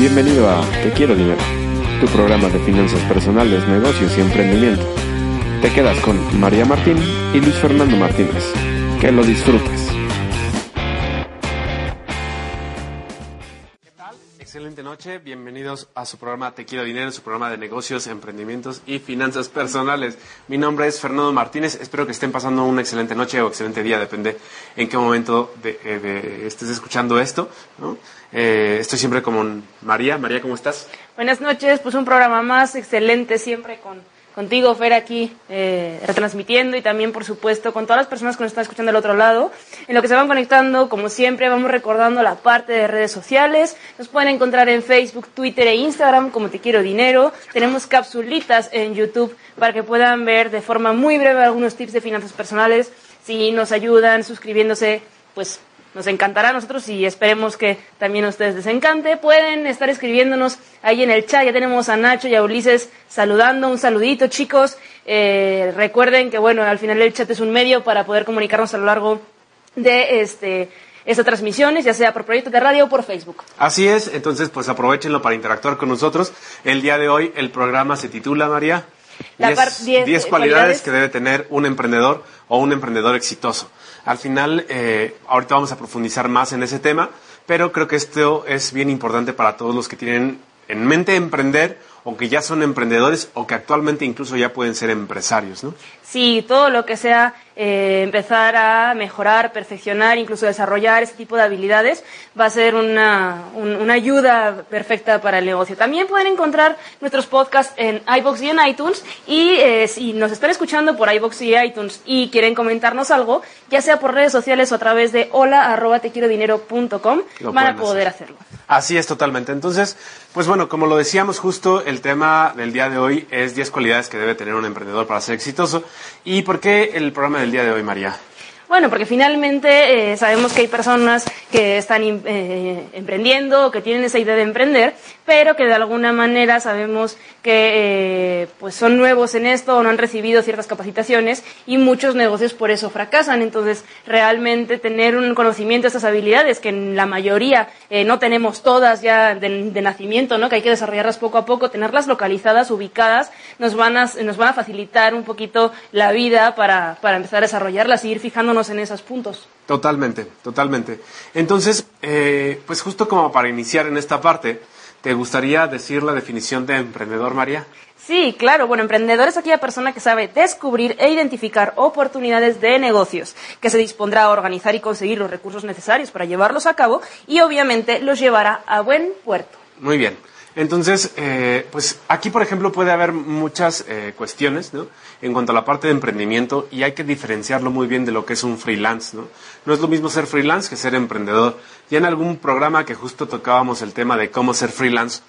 Bienvenido a Te Quiero Dinero, tu programa de finanzas personales, negocios y emprendimiento. Te quedas con María Martín y Luis Fernando Martínez. Que lo disfrutes. ¿Qué tal? Excelente noche, bienvenidos a su programa Te Quiero Dinero, su programa de negocios, emprendimientos y finanzas personales. Mi nombre es Fernando Martínez, espero que estén pasando una excelente noche o excelente día, depende en qué momento eh, estés escuchando esto. Eh, estoy siempre con María. María, ¿cómo estás? Buenas noches, pues un programa más excelente siempre con contigo, Fer, aquí eh, retransmitiendo y también, por supuesto, con todas las personas que nos están escuchando del otro lado. En lo que se van conectando, como siempre, vamos recordando la parte de redes sociales. Nos pueden encontrar en Facebook, Twitter e Instagram como Te Quiero Dinero. Tenemos capsulitas en YouTube para que puedan ver de forma muy breve algunos tips de finanzas personales. Si nos ayudan suscribiéndose, pues nos encantará a nosotros y esperemos que también a ustedes les encante. Pueden estar escribiéndonos ahí en el chat. Ya tenemos a Nacho y a Ulises saludando. Un saludito, chicos. Eh, recuerden que, bueno, al final el chat es un medio para poder comunicarnos a lo largo de este, estas transmisiones, ya sea por proyecto de radio o por Facebook. Así es, entonces pues aprovechenlo para interactuar con nosotros. El día de hoy el programa se titula, María, La 10 par- diez, 10 eh, cualidades cualidades. que debe tener un emprendedor o un emprendedor exitoso. Al final, eh, ahorita vamos a profundizar más en ese tema, pero creo que esto es bien importante para todos los que tienen en mente emprender o que ya son emprendedores o que actualmente incluso ya pueden ser empresarios, ¿no? Sí, todo lo que sea eh, empezar a mejorar, perfeccionar, incluso desarrollar ese tipo de habilidades va a ser una, un- una ayuda perfecta para el negocio. También pueden encontrar nuestros podcasts en iBox y en iTunes y eh, si nos están escuchando por iBox y iTunes y quieren comentarnos algo, ya sea por redes sociales o a través de hola arroba tequierodinero.com, Lo van a poder hacer. hacerlo. Así es totalmente. Entonces, pues bueno, como lo decíamos justo, el tema del día de hoy es 10 cualidades que debe tener un emprendedor para ser exitoso. ¿Y por qué el programa del día de hoy, María? Bueno, porque finalmente eh, sabemos que hay personas que están eh, emprendiendo que tienen esa idea de emprender, pero que de alguna manera sabemos que eh, pues son nuevos en esto o no han recibido ciertas capacitaciones y muchos negocios por eso fracasan. Entonces, realmente tener un conocimiento de estas habilidades que en la mayoría eh, no tenemos todas ya de, de nacimiento, ¿no? que hay que desarrollarlas poco a poco, tenerlas localizadas, ubicadas, nos van a, nos van a facilitar un poquito la vida para, para empezar a desarrollarlas y ir fijándonos en esos puntos. Totalmente, totalmente. Entonces, eh, pues justo como para iniciar en esta parte, ¿te gustaría decir la definición de emprendedor, María? Sí, claro. Bueno, emprendedor es aquella persona que sabe descubrir e identificar oportunidades de negocios, que se dispondrá a organizar y conseguir los recursos necesarios para llevarlos a cabo y obviamente los llevará a buen puerto. Muy bien. Entonces, eh, pues aquí, por ejemplo, puede haber muchas eh, cuestiones, ¿no? En cuanto a la parte de emprendimiento y hay que diferenciarlo muy bien de lo que es un freelance, ¿no? No es lo mismo ser freelance que ser emprendedor. Ya en algún programa que justo tocábamos el tema de cómo ser freelance,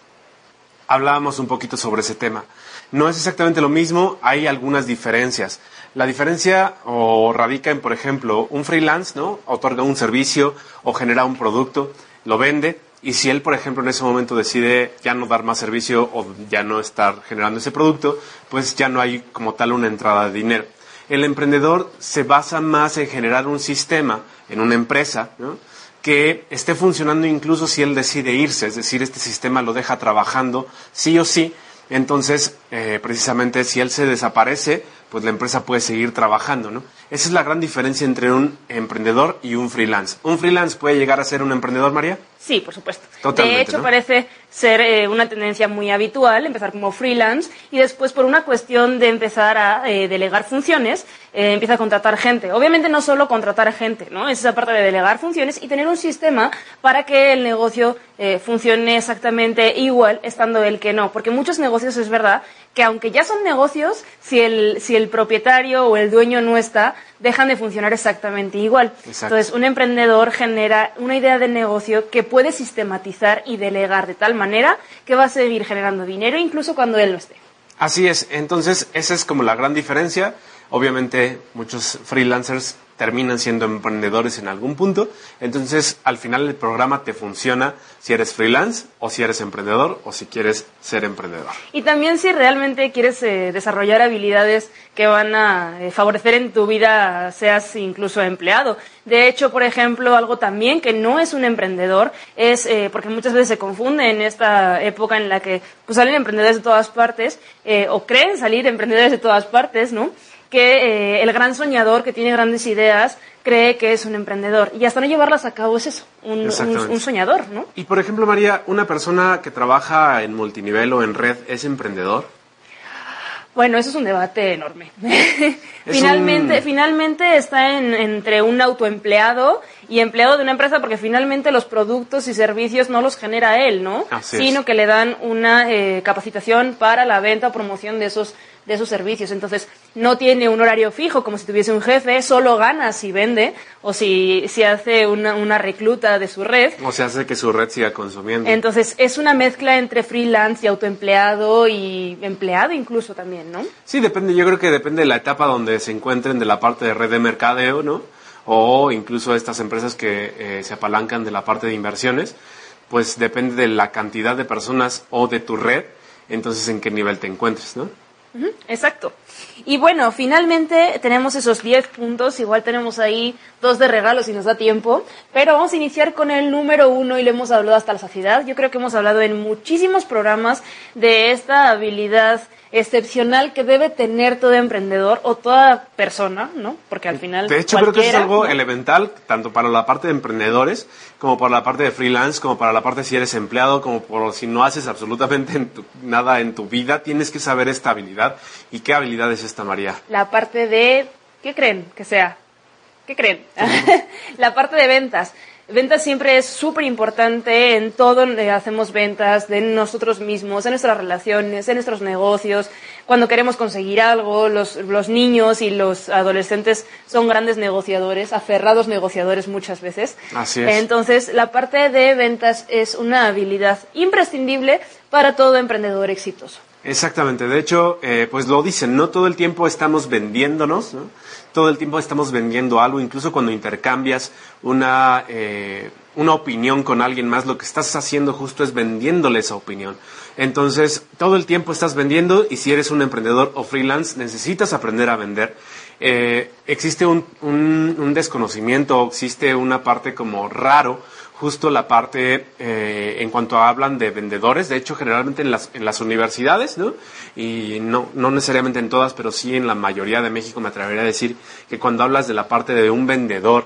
hablábamos un poquito sobre ese tema. No es exactamente lo mismo, hay algunas diferencias. La diferencia o radica en, por ejemplo, un freelance, ¿no? Otorga un servicio o genera un producto, lo vende y si él, por ejemplo, en ese momento decide ya no dar más servicio o ya no estar generando ese producto, pues ya no hay como tal una entrada de dinero. El emprendedor se basa más en generar un sistema en una empresa, ¿no? que esté funcionando incluso si él decide irse, es decir, este sistema lo deja trabajando sí o sí, entonces eh, precisamente si él se desaparece, pues la empresa puede seguir trabajando, ¿no? Esa es la gran diferencia entre un emprendedor y un freelance. ¿Un freelance puede llegar a ser un emprendedor, María? Sí, por supuesto. Totalmente, de hecho, ¿no? parece ser eh, una tendencia muy habitual empezar como freelance y después por una cuestión de empezar a eh, delegar funciones, eh, empieza a contratar gente. Obviamente no solo contratar gente, ¿no? Es esa parte de delegar funciones y tener un sistema para que el negocio eh, funcione exactamente igual estando él que no. Porque muchos negocios es verdad que aunque ya son negocios, si el, si el propietario o el dueño no está, dejan de funcionar exactamente igual. Exacto. Entonces, un emprendedor genera una idea de negocio que puede sistematizar y delegar de tal manera que va a seguir generando dinero incluso cuando él no esté. Así es, entonces esa es como la gran diferencia. Obviamente muchos freelancers terminan siendo emprendedores en algún punto. Entonces, al final el programa te funciona si eres freelance o si eres emprendedor o si quieres ser emprendedor. Y también si realmente quieres eh, desarrollar habilidades que van a eh, favorecer en tu vida, seas incluso empleado. De hecho, por ejemplo, algo también que no es un emprendedor es, eh, porque muchas veces se confunde en esta época en la que pues, salen emprendedores de todas partes, o creen salir emprendedores de todas partes, ¿no? Que eh, el gran soñador que tiene grandes ideas cree que es un emprendedor. Y hasta no llevarlas a cabo es eso, un, soñador, ¿no? Y por ejemplo, María, ¿una persona que trabaja en multinivel o en red es emprendedor? Bueno, eso es un debate enorme. finalmente, finalmente está entre un autoempleado y empleado de una empresa porque finalmente los productos y servicios no los genera él, ¿no? Sino que le dan una eh, capacitación para la venta o promoción de esos de sus servicios. Entonces, no tiene un horario fijo como si tuviese un jefe, solo gana si vende o si, si hace una, una recluta de su red. O se hace que su red siga consumiendo. Entonces, es una mezcla entre freelance y autoempleado y empleado incluso también, ¿no? Sí, depende, yo creo que depende de la etapa donde se encuentren de la parte de red de mercadeo, ¿no? O incluso estas empresas que eh, se apalancan de la parte de inversiones, pues depende de la cantidad de personas o de tu red, entonces en qué nivel te encuentres, ¿no? Exacto. Y bueno, finalmente tenemos esos 10 puntos, igual tenemos ahí dos de regalo si nos da tiempo, pero vamos a iniciar con el número uno y lo hemos hablado hasta la saciedad. Yo creo que hemos hablado en muchísimos programas de esta habilidad excepcional que debe tener todo emprendedor o toda persona, ¿no? Porque al final. De hecho, creo que es algo elemental, tanto para la parte de emprendedores, como para la parte de freelance, como para la parte si eres empleado, como por si no haces absolutamente nada en tu vida, tienes que saber esta habilidad. ¿Y qué habilidad es esta, María? La parte de. ¿Qué creen que sea? ¿Qué creen? la parte de ventas. Ventas siempre es súper importante en todo, eh, hacemos ventas de nosotros mismos, en nuestras relaciones, en nuestros negocios, cuando queremos conseguir algo, los, los niños y los adolescentes son grandes negociadores, aferrados negociadores muchas veces. Así es. Entonces, la parte de ventas es una habilidad imprescindible para todo emprendedor exitoso. Exactamente, de hecho, eh, pues lo dicen, no todo el tiempo estamos vendiéndonos, ¿no? Todo el tiempo estamos vendiendo algo, incluso cuando intercambias una, eh, una opinión con alguien más, lo que estás haciendo justo es vendiéndole esa opinión. Entonces, todo el tiempo estás vendiendo y si eres un emprendedor o freelance, necesitas aprender a vender. Eh, existe un, un, un desconocimiento, existe una parte como raro justo la parte eh, en cuanto hablan de vendedores, de hecho generalmente en las, en las universidades, ¿no? Y no, no necesariamente en todas, pero sí en la mayoría de México me atrevería a decir que cuando hablas de la parte de un vendedor,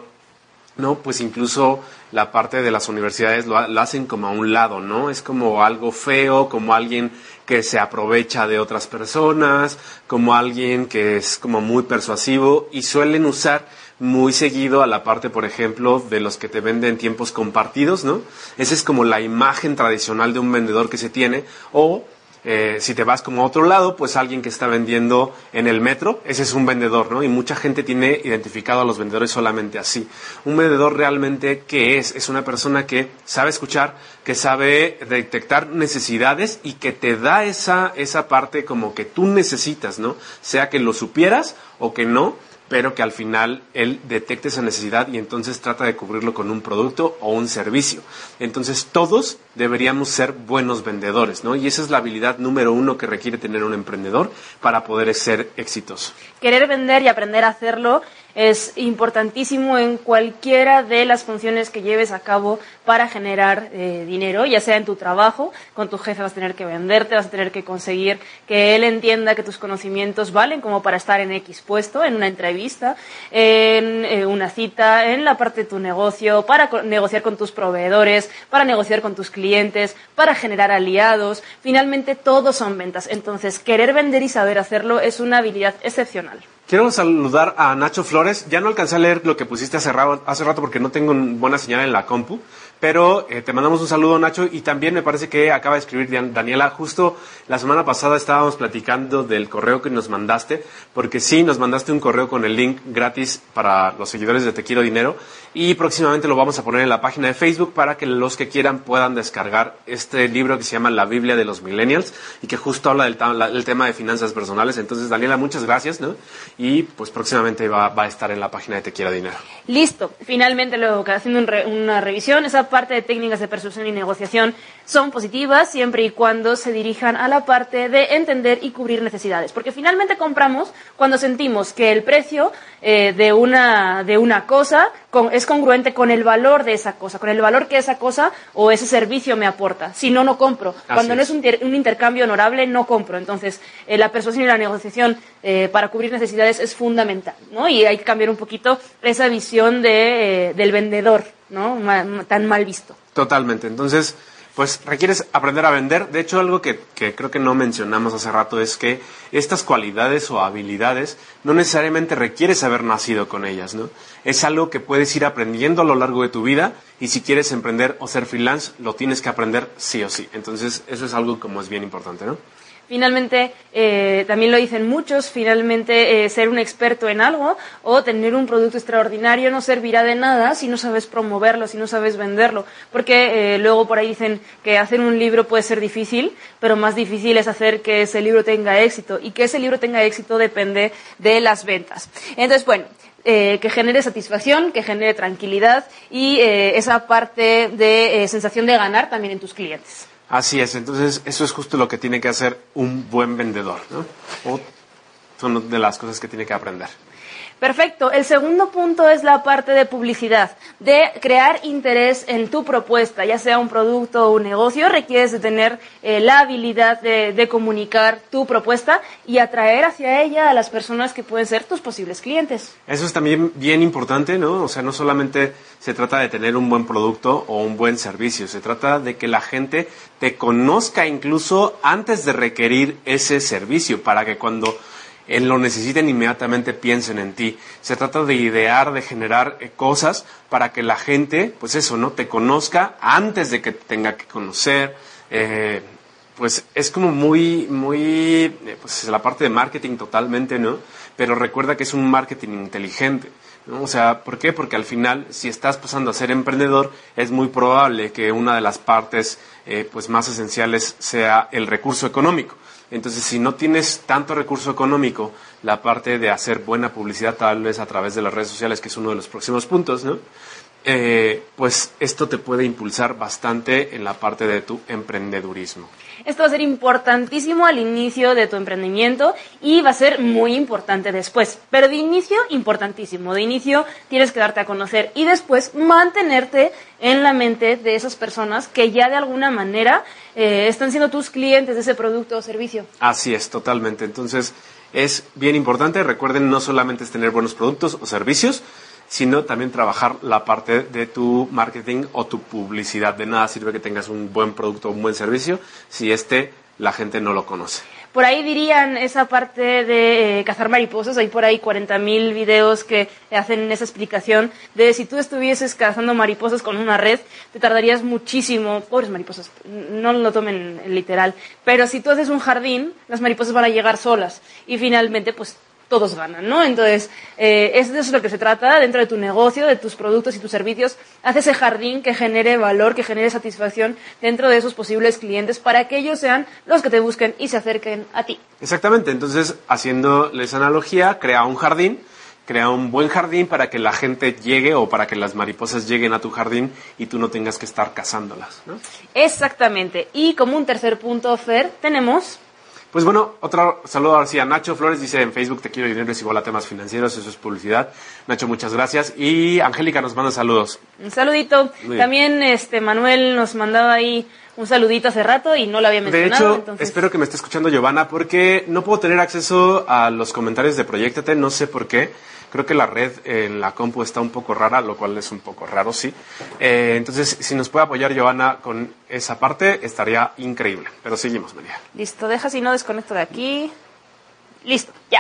¿no? Pues incluso la parte de las universidades lo, lo, hacen como a un lado, ¿no? Es como algo feo, como alguien que se aprovecha de otras personas, como alguien que es como muy persuasivo y suelen usar muy seguido a la parte, por ejemplo, de los que te venden tiempos compartidos, ¿no? Esa es como la imagen tradicional de un vendedor que se tiene, o eh, si te vas como a otro lado, pues alguien que está vendiendo en el metro, ese es un vendedor, ¿no? Y mucha gente tiene identificado a los vendedores solamente así. Un vendedor realmente, ¿qué es? Es una persona que sabe escuchar, que sabe detectar necesidades y que te da esa, esa parte como que tú necesitas, ¿no? Sea que lo supieras o que no, pero que al final él detecte esa necesidad y entonces trata de cubrirlo con un producto o un servicio. Entonces todos deberíamos ser buenos vendedores, ¿no? Y esa es la habilidad número uno que requiere tener un emprendedor para poder ser exitoso. Querer vender y aprender a hacerlo es importantísimo en cualquiera de las funciones que lleves a cabo para generar eh, dinero, ya sea en tu trabajo, con tu jefe vas a tener que venderte, vas a tener que conseguir que él entienda que tus conocimientos valen como para estar en X puesto, en una entrevista, en eh, una cita, en la parte de tu negocio, para negociar con tus proveedores, para negociar con tus clientes, para generar aliados. Finalmente, todos son ventas. Entonces, querer vender y saber hacerlo es una habilidad excepcional. Quiero saludar a Nacho Flores. Ya no alcancé a leer lo que pusiste hace rato, porque no tengo buena señal en la compu, Pero eh, te mandamos un saludo, Nacho, y también me parece que acaba de escribir Daniela. Justo la semana pasada estábamos platicando del correo que nos mandaste, porque sí, nos mandaste un correo con el link gratis para los seguidores de Te Quiero Dinero, y próximamente lo vamos a poner en la página de Facebook para que los que quieran puedan descargar este libro que se llama La Biblia de los Millennials y que justo habla del, tema de finanzas personales. Entonces, Daniela, muchas gracias, ¿no? Y pues próximamente va, a estar en la página de Te Quiero Dinero. Listo. Finalmente, luego haciendo una revisión, esa parte de técnicas de persuasión y negociación son positivas siempre y cuando se dirijan a la parte de entender y cubrir necesidades. Porque finalmente compramos cuando sentimos que el precio eh, de, una, de una cosa es congruente con el valor de esa cosa, con el valor que esa cosa o ese servicio me aporta. Si no, no compro. Cuando no es un, intercambio honorable, no compro. Entonces, eh, la persuasión y la negociación eh, para cubrir necesidades es fundamental. ¿no? Y hay que cambiar un poquito esa visión de, del vendedor, ¿no? tan mal visto. Totalmente. Entonces, pues requieres aprender a vender. De hecho, algo que, creo que no mencionamos hace rato es que estas cualidades o habilidades no necesariamente requieres haber nacido con ellas, ¿no? Es algo que puedes ir aprendiendo a lo largo de tu vida y si quieres emprender o ser freelance, lo tienes que aprender sí o sí. Entonces, eso es algo como es bien importante, ¿no? Finalmente, eh, también lo dicen muchos, finalmente eh, ser un experto en algo o tener un producto extraordinario no servirá de nada si no sabes promoverlo, si no sabes venderlo. Porque eh, luego por ahí dicen que hacer un libro puede ser difícil, pero más difícil es hacer que ese libro tenga éxito. Y que ese libro tenga éxito depende de las ventas. Entonces, bueno, que genere satisfacción, que genere tranquilidad y esa parte de sensación de ganar también en tus clientes. Así es, entonces eso es justo lo que tiene que hacer un buen vendedor, ¿no? O son de las cosas que tiene que aprender. Perfecto. El segundo punto es la parte de publicidad, de crear interés en tu propuesta, ya sea un producto o un negocio, requieres de tener eh, la habilidad de, comunicar tu propuesta y atraer hacia ella a las personas que pueden ser tus posibles clientes. Eso es también bien importante, ¿no? O sea, no solamente se trata de tener un buen producto o un buen servicio, se trata de que la gente te conozca incluso antes de requerir ese servicio, para que cuando en lo necesiten, inmediatamente piensen en ti. Se trata de idear, de generar eh, cosas para que la gente, pues eso, ¿no? Te conozca antes de que tenga que conocer. Eh, pues es como muy, muy, eh, pues la parte de marketing totalmente, ¿no? Pero recuerda que es un marketing inteligente. ¿no? O sea, ¿por qué? Porque al final, si estás pasando a ser emprendedor, es muy probable que una de las partes pues más esenciales sea el recurso económico. Entonces, si no tienes tanto recurso económico, la parte de hacer buena publicidad tal vez a través de las redes sociales, que es uno de los próximos puntos, ¿no? Eh, pues esto te puede impulsar bastante en la parte de tu emprendedurismo. Esto va a ser importantísimo al inicio de tu emprendimiento y va a ser muy importante después. Pero de inicio, importantísimo. De inicio tienes que darte a conocer y después mantenerte en la mente de esas personas que ya de alguna manera eh, están siendo tus clientes de ese producto o servicio. Así es, totalmente. Entonces es bien importante. Recuerden, no solamente es tener buenos productos o servicios, sino también trabajar la parte de tu marketing o tu publicidad. De nada sirve que tengas un buen producto o un buen servicio si este la gente no lo conoce. Por ahí dirían esa parte de eh, cazar mariposas, hay por ahí 40.000 videos que hacen esa explicación de si tú estuvieses cazando mariposas con una red, te tardarías muchísimo, pobres mariposas, no lo tomen literal, pero si tú haces un jardín, las mariposas van a llegar solas y finalmente pues todos ganan, ¿no? Entonces, eh, eso es lo que se trata dentro de tu negocio, de tus productos y tus servicios. Haz ese jardín que genere valor, que genere satisfacción dentro de esos posibles clientes para que ellos sean los que te busquen y se acerquen a ti. Exactamente. Entonces, haciéndoles analogía, crea un jardín, crea un buen jardín para que la gente llegue o para que las mariposas lleguen a tu jardín y tú no tengas que estar cazándolas, ¿no? Exactamente. Y como un tercer punto, Fer, tenemos pues bueno, otro saludo ahora sí a Nacho Flores, dice en Facebook, te quiero dinero es igual a temas financieros, eso es publicidad. Nacho, muchas gracias. Y Angélica nos manda saludos. Un saludito. También este Manuel nos mandaba ahí un saludito hace rato y no lo había mencionado. De hecho, espero que me esté escuchando Giovanna porque no puedo tener acceso a los comentarios de Proyectate, no sé por qué. Creo que la red en la compu está un poco rara, lo cual es un poco raro, sí. Eh, entonces, si nos puede apoyar Giovanna con esa parte, estaría increíble. Pero seguimos, María. Listo, deja si no desconecto de aquí. Listo, ya.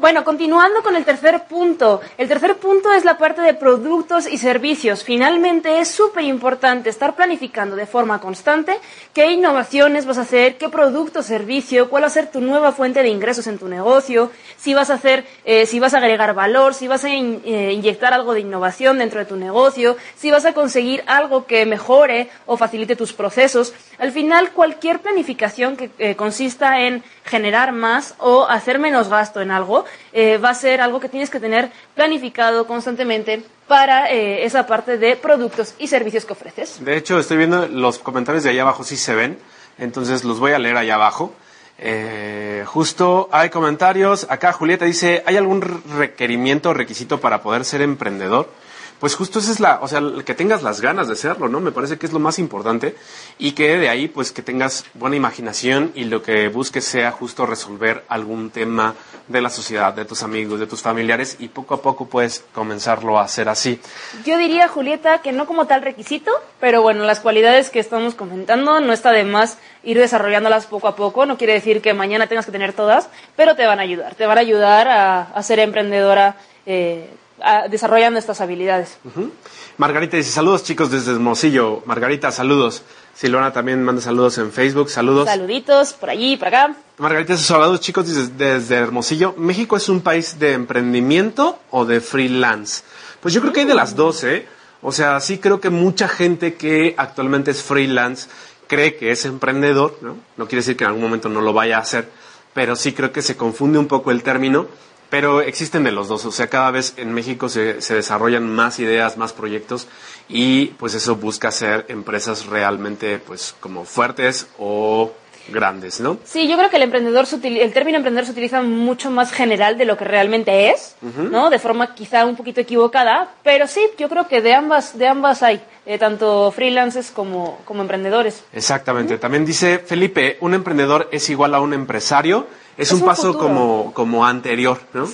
Bueno, continuando con el tercer punto. El tercer punto es la parte de productos y servicios. Finalmente es súper importante estar planificando de forma constante qué innovaciones vas a hacer, qué producto o servicio, cuál va a ser tu nueva fuente de ingresos en tu negocio, si vas a hacer, eh, si vas a agregar valor, si vas a eh, inyectar algo de innovación dentro de tu negocio, si vas a conseguir algo que mejore o facilite tus procesos. Al final, cualquier planificación que eh, consista en generar más o hacer menos gasto en algo, eh, va a ser algo que tienes que tener planificado constantemente para eh, esa parte de productos y servicios que ofreces. De hecho, estoy viendo los comentarios de allá abajo, sí se ven, entonces los voy a leer allá abajo. Eh, justo hay comentarios. Acá Julieta dice, ¿hay algún requerimiento o requisito para poder ser emprendedor? Pues justo esa es la, o sea, que tengas las ganas de serlo, ¿no? Me parece que es lo más importante y que de ahí, pues, que tengas buena imaginación y lo que busques sea justo resolver algún tema de la sociedad, de tus amigos, de tus familiares y poco a poco puedes comenzarlo a hacer así. Yo diría, Julieta, que no como tal requisito, pero bueno, las cualidades que estamos comentando no está de más ir desarrollándolas poco a poco. No quiere decir que mañana tengas que tener todas, pero te van a ayudar. Te van a ayudar a, ser emprendedora. Eh, desarrollando estas habilidades. Margarita dice, saludos chicos desde Hermosillo. Margarita, saludos. Silvana también manda saludos en Facebook, saludos. Saluditos por allí, por acá. Margarita saludos chicos desde, desde Hermosillo. ¿México es un país de emprendimiento o de freelance? Pues yo creo que hay de las dos, ¿eh? O sea, sí creo que mucha gente que actualmente es freelance cree que es emprendedor, ¿no? No quiere decir que en algún momento no lo vaya a hacer, pero sí creo que se confunde un poco el término pero existen de los dos, o sea, cada vez en México se, se, desarrollan más ideas, más proyectos y pues eso busca ser empresas realmente pues como fuertes o grandes, ¿no? Sí, yo creo que el emprendedor, el término emprendedor se utiliza mucho más general de lo que realmente es, ¿no? De forma quizá un poquito equivocada, pero sí, yo creo que de ambas, de ambas hay, eh, tanto freelancers como, como emprendedores. Exactamente. También dice Felipe, un emprendedor es igual a un empresario, es, un, paso como, como anterior, ¿no?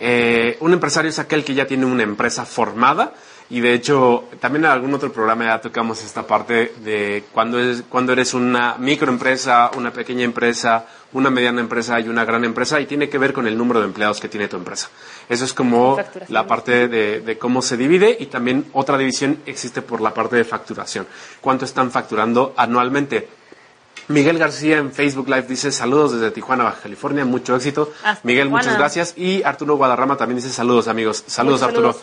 Eh, un empresario es aquel que ya tiene una empresa formada, y de hecho, también en algún otro programa ya tocamos esta parte de cuando, es, cuando eres una microempresa, una pequeña empresa, una mediana empresa y una gran empresa, y tiene que ver con el número de empleados que tiene tu empresa. Eso es como la parte de, de, cómo se divide y también otra división existe por la parte de facturación. ¿Cuánto están facturando anualmente? Miguel García en Facebook Live dice saludos desde Tijuana, Baja California, mucho éxito. Miguel, muchas gracias. Y Arturo Guadarrama también dice saludos amigos. Saludos Arturo.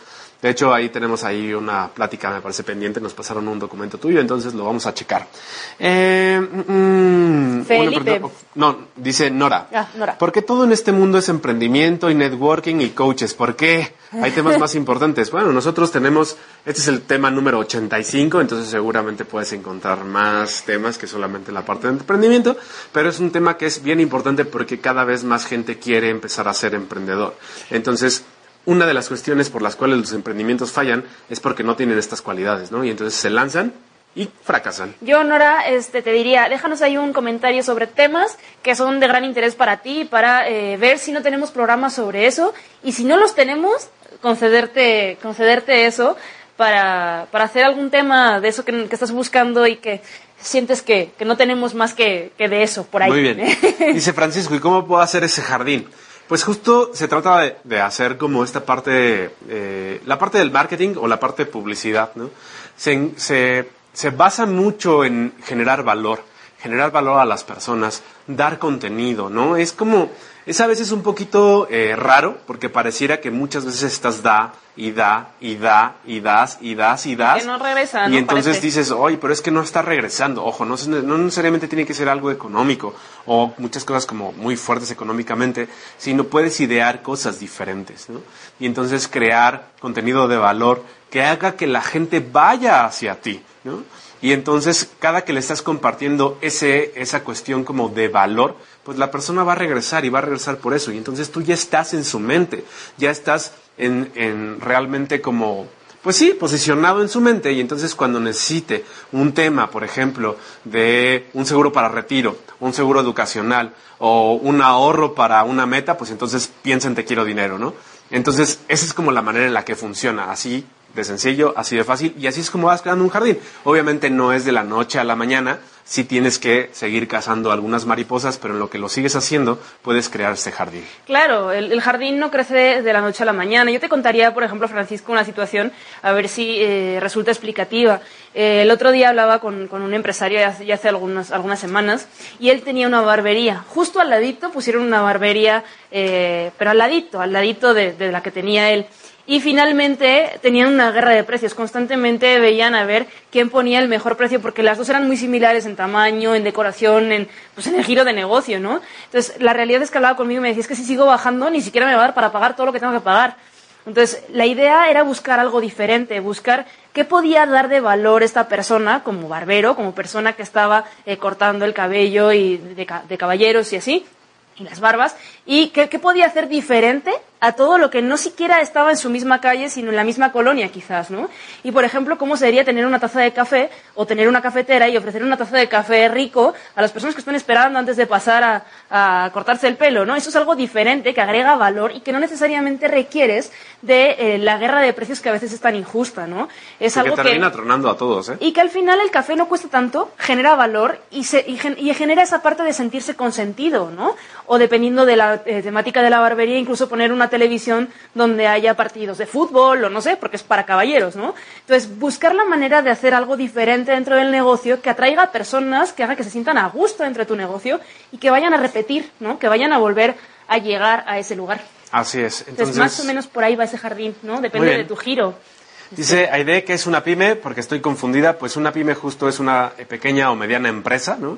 De hecho, ahí tenemos ahí una plática, me parece pendiente, nos pasaron un documento tuyo, entonces lo vamos a checar. Eh, mm, Felipe. no, dice Nora. Ah, Nora. ¿Por qué todo en este mundo es emprendimiento y networking y coaches? ¿Por qué? Hay temas más importantes. Bueno, nosotros tenemos, este es el tema número 85, entonces seguramente puedes encontrar más temas que solamente la parte de emprendimiento, pero es un tema que es bien importante porque cada vez más gente quiere empezar a ser emprendedor. Entonces, una de las cuestiones por las cuales los emprendimientos fallan es porque no tienen estas cualidades, ¿no? Y entonces se lanzan y fracasan. Yo, Nora, este, te diría, déjanos ahí un comentario sobre temas que son de gran interés para ti, para eh, ver si no tenemos programas sobre eso, y si no los tenemos, concederte, concederte eso para, para hacer algún tema de eso que, estás buscando y que sientes que, que no tenemos más que, que, de eso por ahí. Muy bien. Dice Francisco, ¿y cómo puedo hacer ese jardín? Pues justo se trata de, hacer como esta parte, eh, la parte del marketing o la parte de publicidad, ¿no? Se, se, se basa mucho en generar valor, generar valor a las personas, dar contenido, ¿no? Es como, es a veces un poquito eh, raro porque pareciera que muchas veces estás da y da y da y das y das y das. Que no regresa, Y entonces dices, oye, pero es que no está regresando. Ojo, no, no necesariamente tiene que ser algo económico o muchas cosas como muy fuertes económicamente, sino puedes idear cosas diferentes, ¿no? Y entonces crear contenido de valor que haga que la gente vaya hacia ti, ¿no? Y entonces, cada que le estás compartiendo ese, esa cuestión como de valor, pues la persona va a regresar y va a regresar por eso. Y entonces tú ya estás en su mente, ya estás en, en realmente como, pues sí, posicionado en su mente. Y entonces cuando necesite un tema, por ejemplo, de un seguro para retiro, un seguro educacional o un ahorro para una meta, pues entonces piensa en te quiero dinero, ¿no? Entonces, esa es como la manera en la que funciona. Así de sencillo, así de fácil, y así es como vas creando un jardín. Obviamente no es de la noche a la mañana, sí tienes que seguir cazando algunas mariposas, pero en lo que lo sigues haciendo puedes crear este jardín. Claro, el, jardín no crece de la noche a la mañana. Yo te contaría, por ejemplo, Francisco, una situación, a ver si eh, resulta explicativa. Eh, el otro día hablaba con, un empresario ya hace, hace algunas, algunas, semanas y él tenía una barbería. Justo al ladito pusieron una barbería, eh, pero al ladito, al ladito de la que tenía él. Y finalmente tenían una guerra de precios. Constantemente veían a ver quién ponía el mejor precio, porque las dos eran muy similares en tamaño, en decoración, en, pues en el giro de negocio, ¿no? Entonces, la realidad es que hablaba conmigo y me decía, es que si sigo bajando, ni siquiera me va a dar para pagar todo lo que tengo que pagar. Entonces, la idea era buscar algo diferente, buscar qué podía dar de valor esta persona como barbero, como persona que estaba eh, cortando el cabello y de, caballeros y así, y las barbas, y qué, qué podía hacer diferente a todo lo que no siquiera estaba en su misma calle, sino en la misma colonia quizás, ¿no? Y por ejemplo, cómo sería tener una taza de café o tener una cafetera y ofrecer una taza de café rico a las personas que están esperando antes de pasar a, cortarse el pelo, ¿no? Eso es algo diferente que agrega valor y que no necesariamente requieres de eh, la guerra de precios que a veces es tan injusta, ¿no? Es algo que termina tronando a todos, ¿eh? Y que al final el café no cuesta tanto, genera valor y, se, y, genera esa parte de sentirse consentido, ¿no? O dependiendo de la eh, temática de la barbería, incluso poner una televisión donde haya partidos de fútbol o no sé, porque es para caballeros, ¿no? Entonces, buscar la manera de hacer algo diferente dentro del negocio que atraiga a personas, que haga que se sientan a gusto dentro de tu negocio y que vayan a repetir, ¿no? Que vayan a volver a llegar a ese lugar. Así es. Entonces, más o menos por ahí va ese jardín, ¿no? Depende de tu giro. Dice Aide que es una pyme, porque estoy confundida, pues una pyme justo es una pequeña o mediana empresa, ¿no?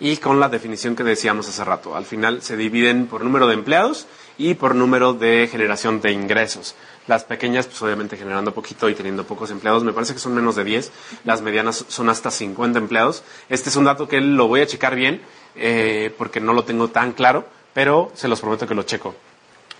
Y con la definición que decíamos hace rato. Al final se dividen por número de empleados y por número de generación de ingresos. Las pequeñas, pues obviamente generando poquito y teniendo pocos empleados, me parece que son menos de 10. Las medianas son hasta 50 empleados. Este es un dato que lo voy a checar bien eh, porque no lo tengo tan claro, pero se los prometo que lo checo.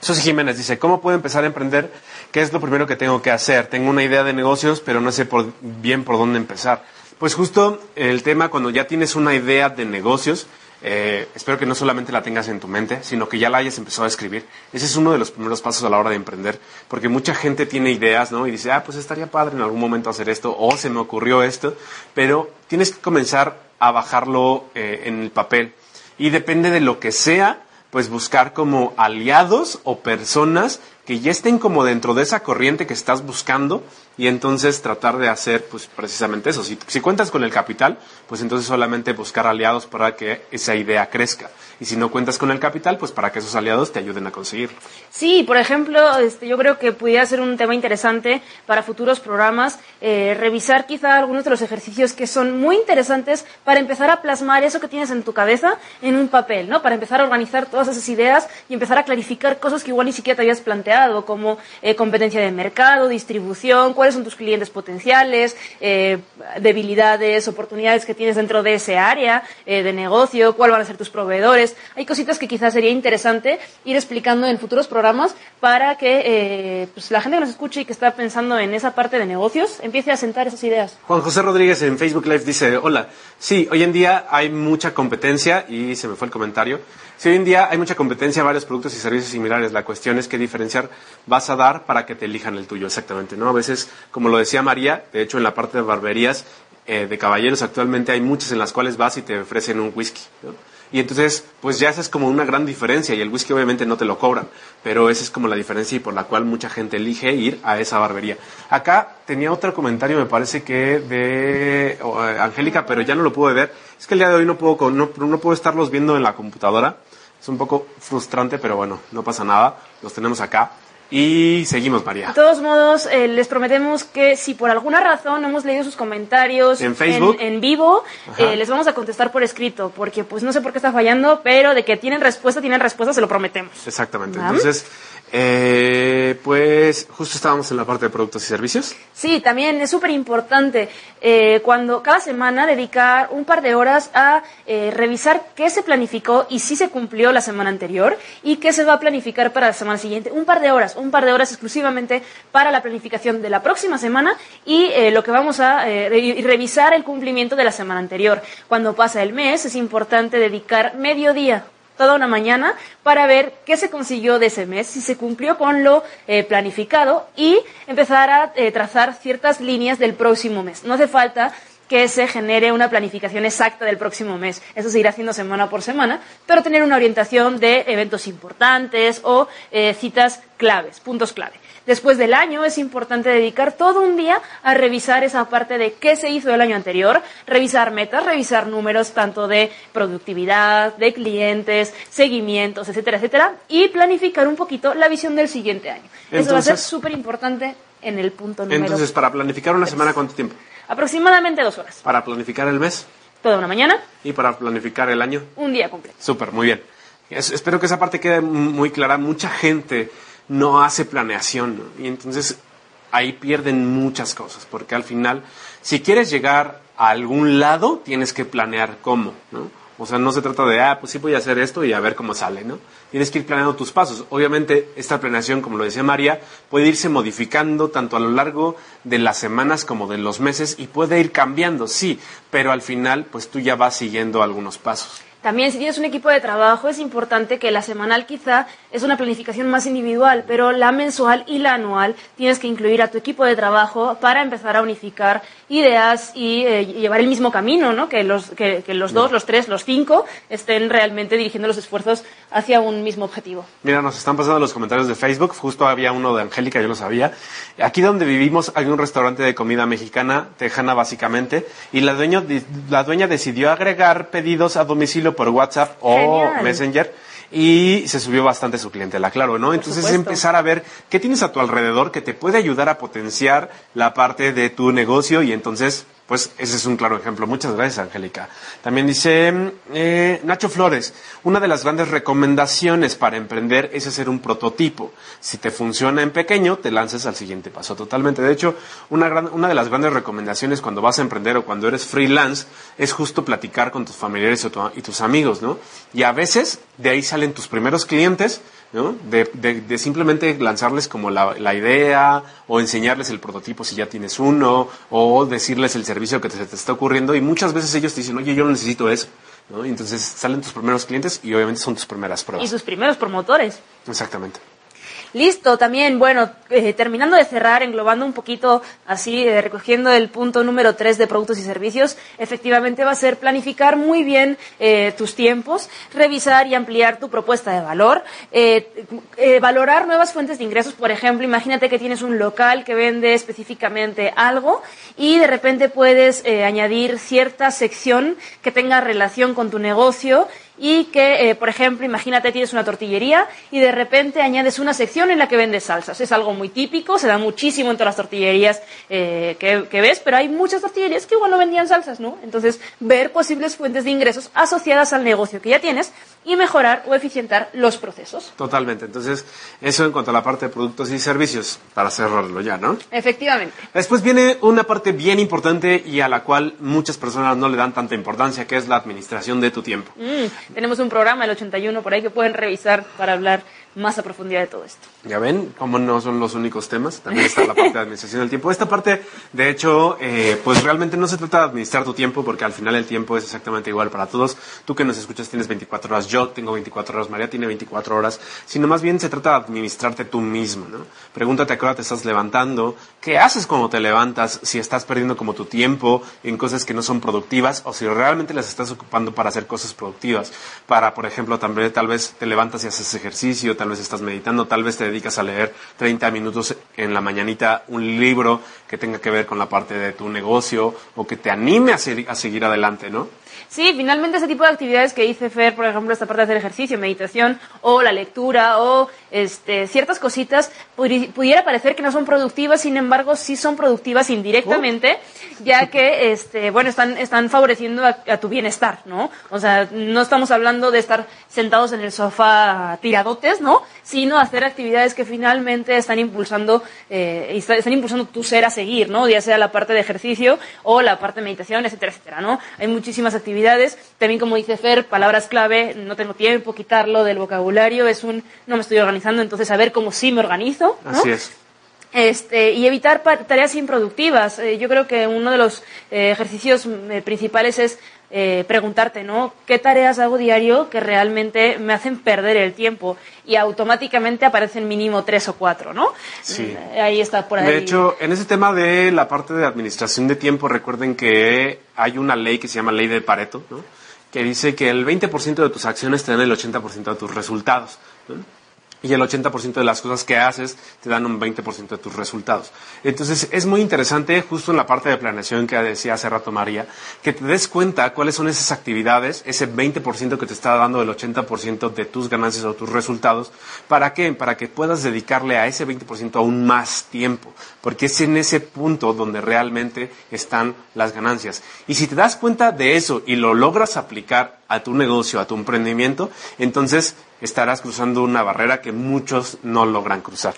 Susi Jiménez dice, ¿cómo puedo empezar a emprender? ¿Qué es lo primero que tengo que hacer? Tengo una idea de negocios, pero no sé por, bien por dónde empezar. Pues justo el tema cuando ya tienes una idea de negocios, eh, espero que no solamente la tengas en tu mente, sino que ya la hayas empezado a escribir. Ese es uno de los primeros pasos a la hora de emprender, porque mucha gente tiene ideas, ¿no? Y dice, ah, pues estaría padre en algún momento hacer esto, o se me ocurrió esto, pero tienes que comenzar a bajarlo eh, en el papel. Y depende de lo que sea, pues buscar como aliados o personas que ya estén como dentro de esa corriente que estás buscando y entonces tratar de hacer pues precisamente eso. Si, si, cuentas con el capital, pues entonces solamente buscar aliados para que esa idea crezca. Y si no cuentas con el capital, pues para que esos aliados te ayuden a conseguir. Sí, por ejemplo, este, yo creo que pudiera ser un tema interesante para futuros programas, eh, revisar quizá algunos de los ejercicios que son muy interesantes para empezar a plasmar eso que tienes en tu cabeza en un papel, ¿no? Para empezar a organizar todas esas ideas y empezar a clarificar cosas que igual ni siquiera te habías planteado, como eh, competencia de mercado, distribución, cuál son tus clientes potenciales, eh, debilidades, oportunidades que tienes dentro de ese área eh, de negocio, cuáles van a ser tus proveedores. Hay cositas que quizás sería interesante ir explicando en futuros programas para que eh, pues, la gente que nos escuche y que está pensando en esa parte de negocios empiece a sentar esas ideas. Juan José Rodríguez en Facebook Live dice, hola, sí, hoy en día hay mucha competencia y se me fue el comentario. Si hoy en día hay mucha competencia, varios productos y servicios similares, la cuestión es qué diferenciar vas a dar para que te elijan el tuyo, exactamente, ¿no? A veces, como lo decía María, de hecho en la parte de barberías eh, de caballeros actualmente hay muchas en las cuales vas y te ofrecen un whisky, ¿no? Y entonces, pues ya esa es como una gran diferencia y el whisky obviamente no te lo cobran, pero esa es como la diferencia y por la cual mucha gente elige ir a esa barbería. Acá tenía otro comentario, me parece que de eh, Angélica, pero ya no lo pude ver. Es que el día de hoy no puedo, no, no puedo estarlos viendo en la computadora. Es un poco frustrante, pero bueno, no pasa nada. Los tenemos acá. Y seguimos, María. De todos modos, eh, les prometemos que si por alguna razón no hemos leído sus comentarios en, Facebook? en, vivo, eh, les vamos a contestar por escrito, porque pues no sé por qué está fallando, pero de que tienen respuesta, tienen respuesta, se lo prometemos. Exactamente. Entonces, eh, pues justo estábamos en la parte de productos y servicios. Sí, también es súper importante eh, cuando cada semana dedicar un par de horas a eh, revisar qué se planificó y si se cumplió la semana anterior y qué se va a planificar para la semana siguiente. Un par de horas, un par de horas exclusivamente para la planificación de la próxima semana y eh, lo que vamos a revisar el cumplimiento de la semana anterior. Cuando pasa el mes es importante dedicar medio día toda una mañana para ver qué se consiguió de ese mes, si se cumplió con lo eh, planificado y empezar a eh, trazar ciertas líneas del próximo mes. No hace falta que se genere una planificación exacta del próximo mes. Eso se irá haciendo semana por semana, pero tener una orientación de eventos importantes o eh, citas claves, puntos clave. Después del año es importante dedicar todo un día a revisar esa parte de qué se hizo el año anterior, revisar metas, revisar números tanto de productividad, de clientes, seguimientos, etcétera, etcétera, y planificar un poquito la visión del siguiente año. Eso va a ser súper importante en el punto número. Entonces, para planificar una semana, ¿cuánto tiempo? Aproximadamente dos horas. Para planificar el mes. Toda una mañana. Y para planificar el año. Un día completo. Súper, muy bien. espero que esa parte quede muy clara. Mucha gente no hace planeación y entonces ahí pierden muchas cosas porque al final, si quieres llegar a algún lado, tienes que planear cómo, ¿no? O sea, no se trata de, ah, pues sí voy a hacer esto y a ver cómo sale, ¿no? Tienes que ir planeando tus pasos. Obviamente, esta planeación, como lo decía María, puede irse modificando tanto a lo largo de las semanas como de los meses y puede ir cambiando, sí, pero al final, pues tú ya vas siguiendo algunos pasos. También si tienes un equipo de trabajo es importante que la semanal quizá es una planificación más individual, pero la mensual y la anual tienes que incluir a tu equipo de trabajo para empezar a unificar ideas y eh, llevar el mismo camino, ¿no? Que los, que, los dos, los tres, los cinco estén realmente dirigiendo los esfuerzos hacia un mismo objetivo. Mira, nos están pasando los comentarios de Facebook, justo había uno de Angélica, yo lo sabía. Aquí donde vivimos hay un restaurante de comida mexicana, tejana básicamente, y la dueña, la dueña decidió agregar pedidos a domicilio por WhatsApp o Messenger y se subió bastante su clientela, claro, ¿no? Entonces es empezar a ver qué tienes a tu alrededor que te puede ayudar a potenciar la parte de tu negocio y entonces pues ese es un claro ejemplo. Muchas gracias, Angélica. También dice eh, Nacho Flores, una de las grandes recomendaciones para emprender es hacer un prototipo. Si te funciona en pequeño, te lances al siguiente paso totalmente. De hecho, una, gran, una de las grandes recomendaciones cuando vas a emprender o cuando eres freelance es justo platicar con tus familiares y tus amigos, ¿no? Y a veces de ahí salen tus primeros clientes ¿no? De, de, simplemente lanzarles como la, la, idea o enseñarles el prototipo si ya tienes uno o decirles el servicio que te, te está ocurriendo y muchas veces ellos te dicen, oye, yo no necesito eso. ¿no? Y entonces salen tus primeros clientes y obviamente son tus primeras pruebas. Y sus primeros promotores. Exactamente. Listo, también, bueno, eh, terminando de cerrar, englobando un poquito así, eh, recogiendo el punto número tres de productos y servicios, efectivamente va a ser planificar muy bien eh, tus tiempos, revisar y ampliar tu propuesta de valor, valorar nuevas fuentes de ingresos, por ejemplo, imagínate que tienes un local que vende específicamente algo y de repente puedes añadir cierta sección que tenga relación con tu negocio y que, eh, por ejemplo, imagínate tienes una tortillería y de repente añades una sección en la que vendes salsas. Es algo muy típico, se da muchísimo en todas las tortillerías eh, que, ves, pero hay muchas tortillerías que igual no vendían salsas, ¿no? Entonces, ver posibles fuentes de ingresos asociadas al negocio que ya tienes y mejorar o eficientar los procesos. Totalmente. Entonces, eso en cuanto a la parte de productos y servicios, para cerrarlo ya, ¿no? Efectivamente. Después viene una parte bien importante y a la cual muchas personas no le dan tanta importancia, que es la administración de tu tiempo. Mm. Tenemos un programa, el 81, por ahí que pueden revisar para hablar más a profundidad de todo esto. Ya ven cómo no son los únicos temas, también está la parte de administración del tiempo. Esta parte, de hecho, eh, pues realmente no se trata de administrar tu tiempo, porque al final el tiempo es exactamente igual para todos. Tú que nos escuchas tienes 24 horas, yo tengo 24 horas, María tiene 24 horas, sino más bien se trata de administrarte tú mismo, ¿no? Pregúntate a qué hora te estás levantando, qué haces cuando te levantas, si estás perdiendo como tu tiempo en cosas que no son productivas o si realmente las estás ocupando para hacer cosas productivas. Para, por ejemplo, también tal vez te levantas y haces ejercicio, tal vez estás meditando, tal vez te dedicas a leer 30 minutos en la mañanita un libro que tenga que ver con la parte de tu negocio o que te anime a, a seguir adelante, ¿no? Sí, finalmente ese tipo de actividades que dice Fer, por ejemplo, esta parte de hacer ejercicio, meditación o la lectura o este, ciertas cositas, pudiera parecer que no son productivas, sin embargo, sí son productivas indirectamente, oh. ya que, este, bueno, están, están favoreciendo a, tu bienestar, ¿no? O sea, no estamos hablando de estar sentados en el sofá tiradotes, ¿no? Sino hacer actividades que finalmente están impulsando, eh, están impulsando tu ser a seguir, ¿no? Ya sea la parte de ejercicio o la parte de meditación, etcétera, etcétera, ¿no? Hay muchísimas actividades también, como dice Fer, palabras clave, no tengo tiempo, quitarlo del vocabulario, es un no me estoy organizando, entonces a ver cómo sí me organizo. Así es. Este, y evitar tareas improductivas. Eh, yo creo que uno de los eh, ejercicios eh, principales es eh, preguntarte, ¿no? ¿Qué tareas hago diario que realmente me hacen perder el tiempo? Y automáticamente aparecen mínimo tres o cuatro, ¿no? Sí. Eh, Ahí está por ahí. De hecho, en ese tema de la parte de administración de tiempo, recuerden que hay una ley que se llama ley de Pareto, ¿no? que dice que el 20% de tus acciones te dan el 80% de tus resultados. ¿no? Y el 80% de las cosas que haces te dan un 20% de tus resultados. Entonces es muy interesante justo en la parte de planeación que decía hace rato María, que te des cuenta cuáles son esas actividades, ese 20% que te está dando el 80% de tus ganancias o tus resultados. ¿Para qué? Para que puedas dedicarle a ese 20% aún más tiempo, porque es en ese punto donde realmente están las ganancias. Y si te das cuenta de eso y lo logras aplicar a tu negocio, a tu emprendimiento, entonces estarás cruzando una barrera que muchos no logran cruzar.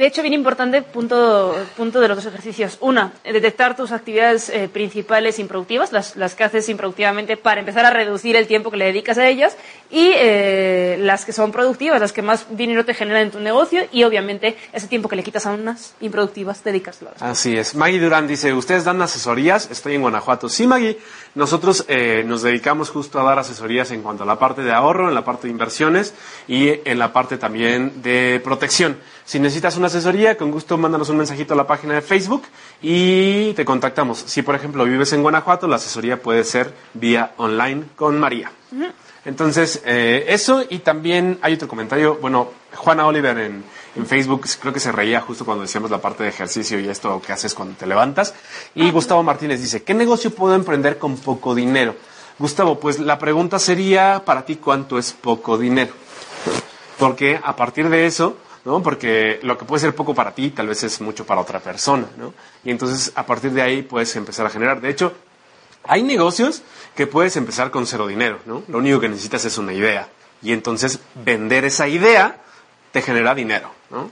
De hecho, bien importante, punto, punto de los dos ejercicios. Una, detectar tus actividades eh, principales improductivas, las, las, que haces improductivamente para empezar a reducir el tiempo que le dedicas a ellas, y eh, las que son productivas, las que más dinero te generan en tu negocio, y obviamente ese tiempo que le quitas a unas improductivas, dedícaslo a las Así es. Maggie Durán dice, ¿ustedes dan asesorías? Estoy en Guanajuato. Sí, Maggie, nosotros eh, nos dedicamos justo a dar asesorías en cuanto a la parte de ahorro, en la parte de inversiones y en la parte también de protección. Si necesitas una asesoría, con gusto mándanos un mensajito a la página de Facebook y te contactamos. Si, por ejemplo, vives en Guanajuato, la asesoría puede ser vía online con María. Uh -huh. Entonces, eh, eso y también hay otro comentario. Bueno, Juana Oliver en, en, Facebook creo que se reía justo cuando decíamos la parte de ejercicio y esto que haces cuando te levantas. Y uh -huh. Gustavo Martínez dice, ¿qué negocio puedo emprender con poco dinero? Gustavo, pues la pregunta sería para ti cuánto es poco dinero. Porque a partir de eso, ¿no? Porque lo que puede ser poco para ti, tal vez es mucho para otra persona, ¿no? Y entonces, a partir de ahí, puedes empezar a generar. De hecho, hay negocios que puedes empezar con cero dinero, ¿no? Lo único que necesitas es una idea. Y entonces, vender esa idea te genera dinero, ¿no?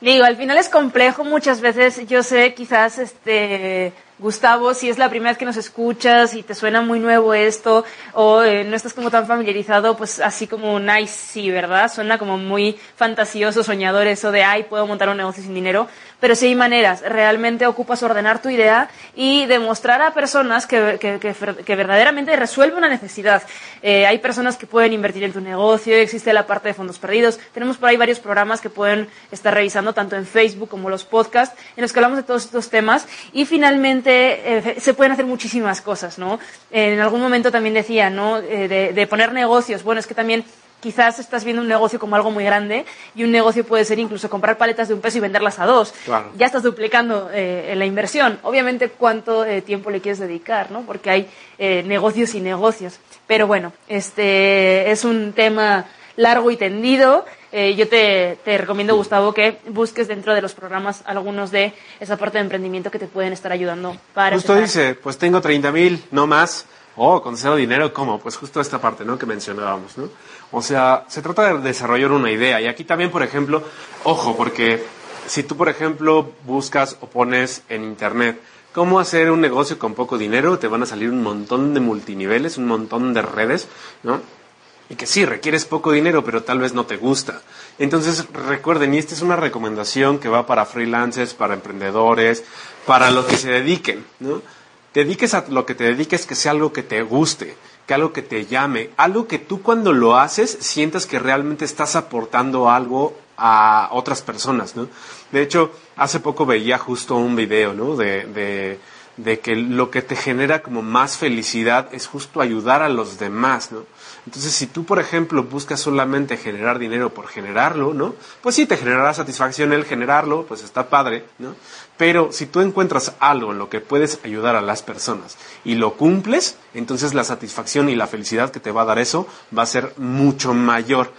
Digo, al final es complejo muchas veces. Yo sé, quizás, este Gustavo, si es la primera vez que nos escuchas y te suena muy nuevo esto o eh, no estás como tan familiarizado, pues así como nice, sí, ¿verdad? Suena como muy fantasioso, soñador eso de, ay, puedo montar un negocio sin dinero. Pero sí hay maneras. Realmente ocupas ordenar tu idea y demostrar a personas que, que, verdaderamente resuelve una necesidad. Eh, hay personas que pueden invertir en tu negocio, existe la parte de fondos perdidos. Tenemos por ahí varios programas que pueden estar revisando, tanto en Facebook como los podcasts, en los que hablamos de todos estos temas. Y finalmente, eh, se pueden hacer muchísimas cosas, ¿no? En algún momento también decía, ¿no? Eh, de, poner negocios. Bueno, es que también quizás estás viendo un negocio como algo muy grande y un negocio puede ser incluso comprar paletas de un peso y venderlas a dos. Claro. Ya estás duplicando eh, la inversión. Obviamente, cuánto tiempo le quieres dedicar, ¿no? Porque hay negocios y negocios. Pero bueno, este es un tema largo y tendido. Eh, yo te, te, recomiendo, Gustavo, que busques dentro de los programas algunos de esa parte de emprendimiento que te pueden estar ayudando para. Justo empezar. dice, pues tengo 30 mil, no más. Oh, con cero dinero, ¿cómo? Pues justo esta parte, ¿no? Que mencionábamos, ¿no? O sea, se trata de desarrollar una idea. Y aquí también, por ejemplo, ojo, porque si tú, por ejemplo, buscas o pones en Internet cómo hacer un negocio con poco dinero, te van a salir un montón de multiniveles, un montón de redes, ¿no? y que sí, requieres poco dinero, pero tal vez no te gusta. Entonces, recuerden, y esta es una recomendación que va para freelancers, para emprendedores, para los que se dediquen, ¿no? Dediques a lo que te dediques, que sea algo que te guste, que algo que te llame, algo que tú cuando lo haces sientas que realmente estás aportando algo a otras personas, ¿no? De hecho, hace poco veía justo un video, ¿no? De, de, de que lo que te genera como más felicidad es justo ayudar a los demás, ¿no? Entonces, si tú, por ejemplo, buscas solamente generar dinero por generarlo, ¿no? Pues sí, te generará satisfacción el generarlo, pues está padre, ¿no? Pero si tú encuentras algo en lo que puedes ayudar a las personas y lo cumples, entonces la satisfacción y la felicidad que te va a dar eso va a ser mucho mayor.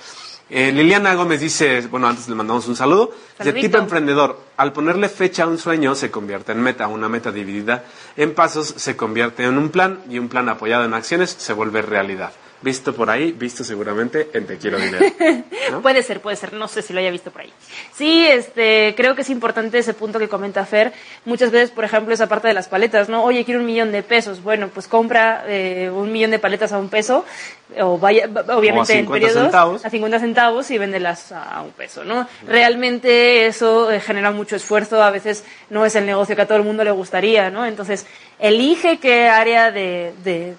Eh, Liliana Gómez dice, bueno, antes le mandamos un saludo. De tipo emprendedor, al ponerle fecha a un sueño se convierte en meta, una meta dividida en pasos se convierte en un plan y un plan apoyado en acciones se vuelve realidad. Visto por ahí, visto seguramente en Te Quiero Dinero. ¿no? Puede ser, puede ser, no sé si lo haya visto por ahí. Sí, este, creo que es importante ese punto que comenta Fer. Muchas veces, por ejemplo, esa parte de las paletas, ¿no? Oye, quiero un millón de pesos. Bueno, pues compra eh, un millón de paletas a un peso, o vaya, obviamente O a en 50 periodos, centavos. a 50 centavos y véndelas a un peso, ¿no? Realmente eso eh, genera mucho esfuerzo, a veces no es el negocio que a todo el mundo le gustaría, ¿no? Entonces, elige qué área de, de,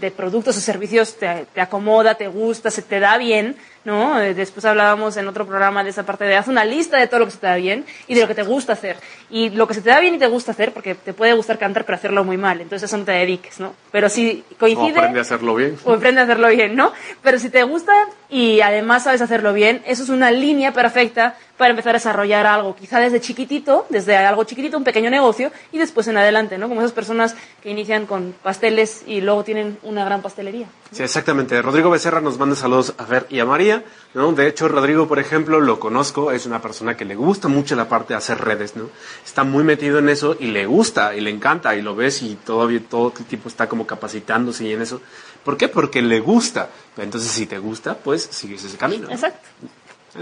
de productos o servicios te, te acomoda, te gusta, se te da bien, ¿no? Eh, Después hablábamos en otro programa de esa parte de haz una lista de todo lo que se te da bien y de lo que te gusta hacer. Y lo que se te da bien y te gusta hacer, porque te puede gustar cantar pero hacerlo muy mal, entonces eso no te dediques, ¿no? Pero si O coincide aprende a hacerlo bien. o emprende a hacerlo bien, ¿no? Pero si te gusta y además sabes hacerlo bien, eso es una línea perfecta para empezar a desarrollar algo, quizá desde chiquitito, desde algo chiquitito, un pequeño negocio, y después en adelante, ¿no? Como esas personas que inician con pasteles y luego tienen una gran pastelería. Sí, exactamente. Rodrigo Becerra nos manda saludos a Fer y a María, ¿no? De hecho, Rodrigo, por ejemplo, lo conozco, es una persona que le gusta mucho la parte de hacer redes, ¿no? Está muy metido en eso y le gusta y le encanta y lo ves y todavía todo el tipo está como capacitándose y en eso. ¿Por qué? Porque le gusta. Entonces, si te gusta, pues sigues ese camino. ¿no? Exacto.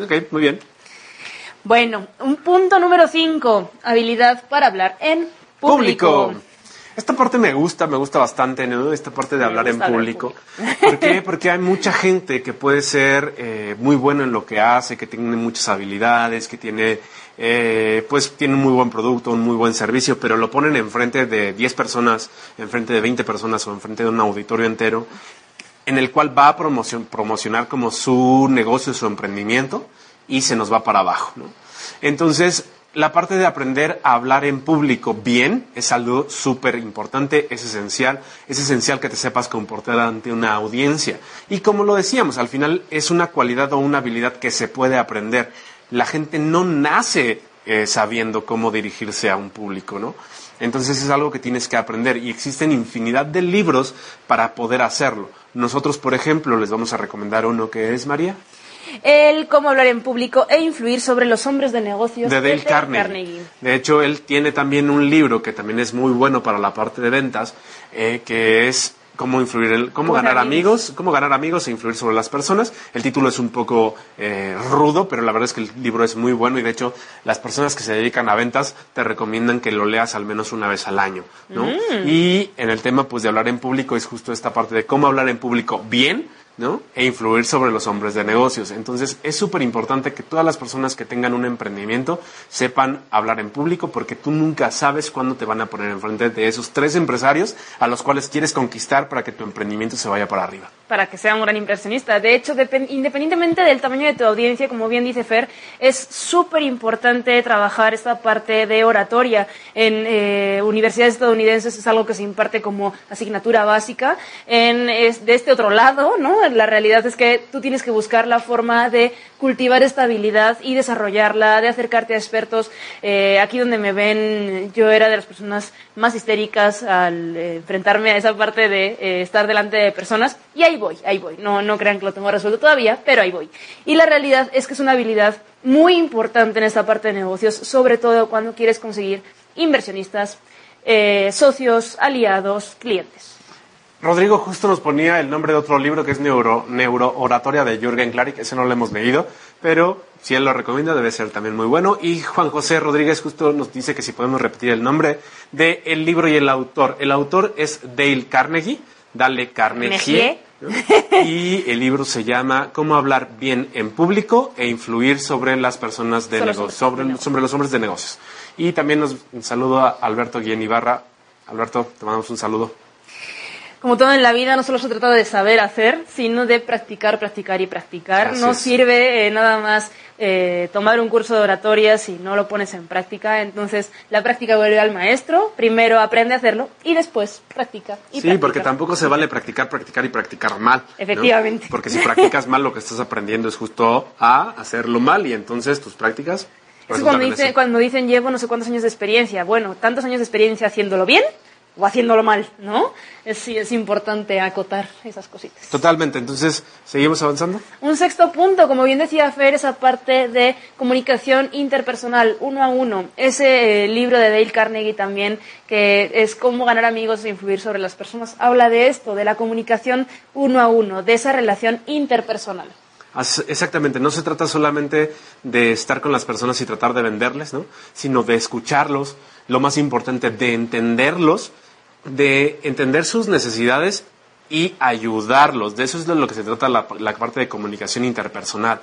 Ok, muy bien. Bueno, un punto número 5, habilidad para hablar en público. Esta parte me gusta, me gusta bastante, ¿no? Esta parte de Me hablar en gusta hablar en público. ¿Por qué? Porque hay mucha gente que puede ser eh, muy bueno en lo que hace, que tiene muchas habilidades, que tiene, eh, pues, tiene un muy buen producto, un muy buen servicio, pero lo ponen enfrente de 10 personas, enfrente de 20 personas o enfrente de un auditorio entero, en el cual va a promocion- promocionar como su negocio, su emprendimiento, y se nos va para abajo, ¿no? Entonces, la parte de aprender a hablar en público bien es algo súper importante, es esencial. Es esencial que te sepas comportar ante una audiencia. Y como lo decíamos, al final es una cualidad o una habilidad que se puede aprender. La gente no nace eh, sabiendo cómo dirigirse a un público, ¿no? Entonces es algo que tienes que aprender y existen infinidad de libros para poder hacerlo. Nosotros, por ejemplo, les vamos a recomendar uno que es María. El cómo hablar en público e influir sobre los hombres de negocios de Dale Carnegie. De hecho, él tiene también un libro que también es muy bueno para la parte de ventas, eh, que es cómo influir, en- cómo, ganar amigos, cómo ganar amigos e influir sobre las personas. El título es un poco eh, rudo, pero la verdad es que el libro es muy bueno y de hecho las personas que se dedican a ventas te recomiendan que lo leas al menos una vez al año, ¿no? Y en el tema pues de hablar en público es justo esta parte de cómo hablar en público bien, ¿no? E influir sobre los hombres de negocios. Entonces, es súper importante que todas las personas que tengan un emprendimiento sepan hablar en público porque tú nunca sabes cuándo te van a poner enfrente de esos tres empresarios a los cuales quieres conquistar para que tu emprendimiento se vaya para arriba. para que sea un gran inversionista. De hecho, depen- independientemente del tamaño de tu audiencia, como bien dice Fer, es súper importante trabajar esta parte de oratoria. En eh, universidades estadounidenses es algo que se imparte como asignatura básica. En, es- de este otro lado, ¿no? La realidad es que tú tienes que buscar la forma de cultivar esta habilidad y desarrollarla, de acercarte a expertos. Eh, aquí donde me ven, yo era de las personas más histéricas al eh, enfrentarme a esa parte de eh, estar delante de personas y ahí voy, ahí voy. No, no crean que lo tengo resuelto todavía, pero ahí voy. Y la realidad es que es una habilidad muy importante en esta parte de negocios, sobre todo cuando quieres conseguir inversionistas, socios, aliados, clientes. Rodrigo justo nos ponía el nombre de otro libro que es Neuro, Neurooratoria de Jürgen Klarik, ese no lo hemos leído, pero si él lo recomienda debe ser también muy bueno. Y Juan José Rodríguez justo nos dice que si podemos repetir el nombre del el libro y el autor. El autor es Dale Carnegie, Dale Carnegie. ¿no? Y el libro se llama Cómo hablar bien en público e influir sobre las personas de Sobre negocios, de sobre, sobre los hombres de negocios. Y también nos un saludo a Alberto Guillén Ibarra. Alberto, te mandamos un saludo. Como todo en la vida, no solo se trata de saber hacer, sino de practicar, practicar y practicar. Así no es. sirve eh, nada más eh, tomar un curso de oratoria si no lo pones en práctica. Entonces, la práctica vuelve al maestro. Primero aprende a hacerlo y después practica. Y Sí, practica. porque tampoco se vale practicar, practicar y practicar mal. ¿no? Efectivamente. Porque si practicas mal, lo que estás aprendiendo es justo a hacerlo mal y entonces tus prácticas. Es resultan cuando, dice- eso. cuando dicen llevo no sé cuántos años de experiencia. Bueno, tantos años de experiencia haciéndolo bien o haciéndolo mal, ¿no? Es, sí, es importante acotar esas cositas. Totalmente. Entonces, ¿seguimos avanzando? Un sexto punto, como bien decía Fer, esa parte de comunicación interpersonal, uno a uno. Ese eh, libro de Dale Carnegie también, que es cómo ganar amigos e influir sobre las personas, habla de esto, de la comunicación uno a uno, de esa relación interpersonal. Exactamente, no se trata solamente de estar con las personas y tratar de venderles, ¿no? sino de escucharlos, lo más importante, de entenderlos, de entender sus necesidades y ayudarlos. De eso es de lo que se trata la, parte de comunicación interpersonal.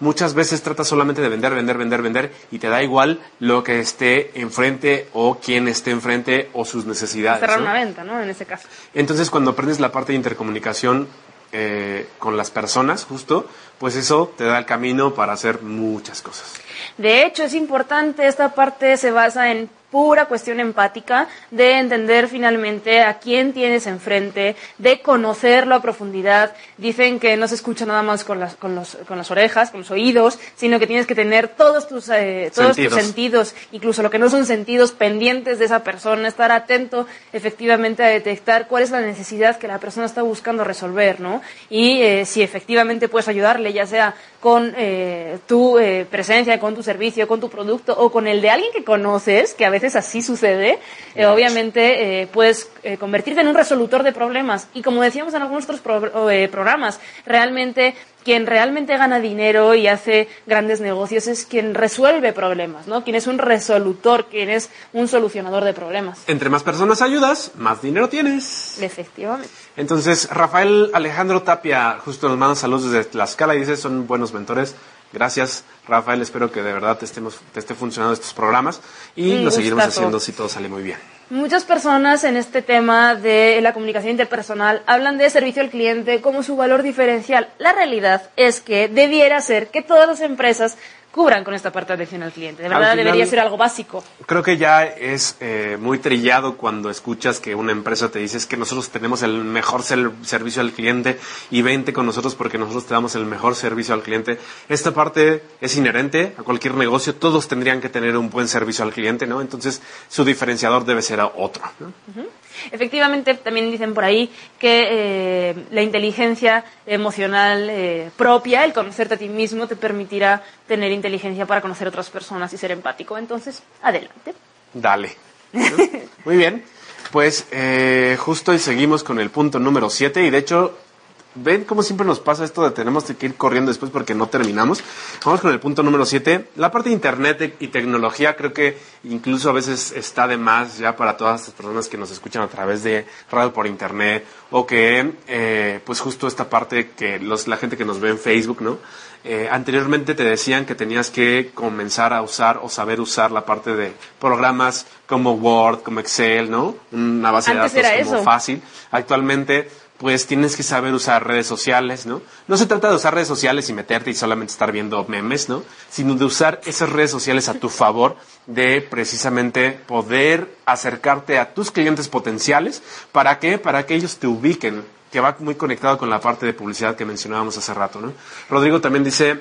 Muchas veces trata solamente de vender, vender, vender, vender y te da igual lo que esté enfrente o quién esté enfrente o sus necesidades. Cerrar una venta, ¿no? En ese caso. Entonces, cuando aprendes la parte de intercomunicación eh, con las personas, justo, pues eso te da el camino para hacer muchas cosas. De hecho, es importante, esta parte se basa en pura cuestión empática, de entender finalmente a quién tienes enfrente, de conocerlo a profundidad. Dicen que no se escucha nada más con las, con los, con las orejas, con los oídos, sino que tienes que tener todos tus, eh, todos tus sentidos, incluso lo que no son sentidos pendientes de esa persona, estar atento efectivamente a detectar cuál es la necesidad que la persona está buscando resolver, ¿no? Y eh, si efectivamente puedes ayudarle, ya sea con eh, tu presencia, con tu servicio, con tu producto o con el de alguien que conoces, que a veces así sucede, eh, obviamente eh, puedes eh, convertirte en un resolutor de problemas. Y como decíamos en algunos otros programas, realmente quien realmente gana dinero y hace grandes negocios es quien resuelve problemas, ¿no? Quien es un resolutor, quien es un solucionador de problemas. Entre más personas ayudas, más dinero tienes. Efectivamente. Entonces, Rafael Alejandro Tapia justo nos manda saludos desde Tlaxcala y dice, son buenos mentores. Gracias, Rafael. Espero que de verdad te, estemos, te esté funcionando estos programas y lo seguiremos haciendo si todo sale muy bien. Muchas personas en este tema de la comunicación interpersonal hablan de servicio al cliente como su valor diferencial. La realidad es que debiera ser que todas las empresas cubran con esta parte de atención al cliente. De verdad debería ser algo básico. Creo que ya es eh, muy trillado cuando escuchas que una empresa te dice que nosotros tenemos el mejor servicio al cliente y vente con nosotros porque nosotros te damos el mejor servicio al cliente. Esta parte es inherente a cualquier negocio. Todos tendrían que tener un buen servicio al cliente, ¿no? Entonces su diferenciador debe ser otro. Efectivamente, también dicen por ahí que eh, la inteligencia emocional eh, propia, el conocerte a ti mismo, te permitirá tener inteligencia para conocer a otras personas y ser empático. Entonces, adelante. Dale. Muy bien. Pues eh, justo y seguimos con el punto número 7 y de hecho ven cómo siempre nos pasa esto de tenemos que ir corriendo después porque no terminamos. Vamos con el punto número 7. La parte de Internet y tecnología creo que incluso a veces está de más ya para todas las personas que nos escuchan a través de radio por Internet o que eh, pues justo esta parte que los, la gente que nos ve en Facebook, ¿no? Eh, anteriormente te decían que tenías que comenzar a usar o saber usar la parte de programas como Word, como Excel, ¿no? Una base de datos como fácil. Actualmente pues tienes que saber usar redes sociales, ¿no? No se trata de usar redes sociales y meterte y solamente estar viendo memes, ¿no? Sino de usar esas redes sociales a tu favor, de precisamente poder acercarte a tus clientes potenciales. ¿Para qué? Para que ellos te ubiquen, que va muy conectado con la parte de publicidad que mencionábamos hace rato, ¿no? Rodrigo también dice,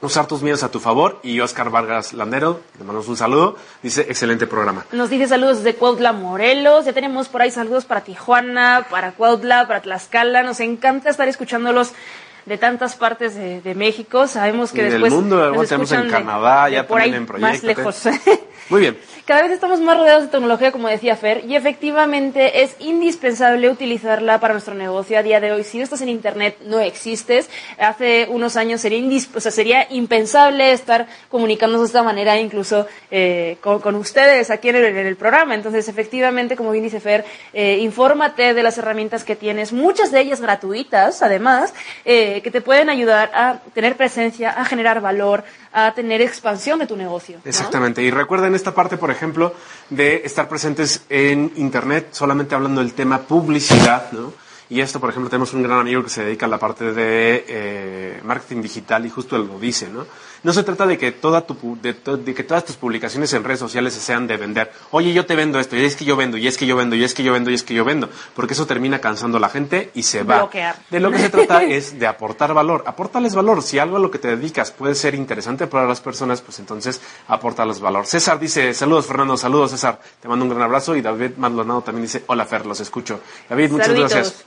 usar tus miedos a tu favor. Y Oscar Vargas Landero, le mandamos un saludo, dice, excelente programa. Nos dice saludos desde Cuautla, Morelos. Ya tenemos por ahí saludos para Tijuana, para Cuautla, para Tlaxcala. Nos encanta estar escuchándolos de tantas partes de, México. Sabemos que después. Del mundo, tenemos en Canadá, ya también en proyectos. Más lejos. Muy bien. Cada vez estamos más rodeados de tecnología, como decía Fer, y efectivamente es indispensable utilizarla para nuestro negocio a día de hoy. Si no estás en Internet, no existes. Hace unos años sería, o sea, sería impensable estar comunicándonos de esta manera, incluso eh, con, ustedes aquí en el, programa. Entonces, efectivamente, como bien dice Fer, eh, infórmate de las herramientas que tienes, muchas de ellas gratuitas, además, eh, que te pueden ayudar a tener presencia, a generar valor, a tener expansión de tu negocio. Exactamente. Y recuerden esta parte, por ejemplo, de estar presentes en Internet, solamente hablando del tema publicidad, ¿no? Y esto, por ejemplo, tenemos un gran amigo que se dedica a la parte de eh, marketing digital y justo él lo dice, ¿no? No se trata de que, toda tu, de, que todas tus publicaciones en redes sociales sean de vender. Oye, yo te vendo esto, y es que yo vendo, y es que yo vendo, y es que yo vendo, y es que yo vendo. Porque eso termina cansando a la gente y se va. De lo que se trata es de aportar valor. Aportales valor. Si algo a lo que te dedicas puede ser interesante para las personas, pues entonces aportales valor. César dice, saludos Fernando, saludos César. Te mando un gran abrazo. Y David Maldonado también dice, hola Fer, los escucho. David, muchas gracias.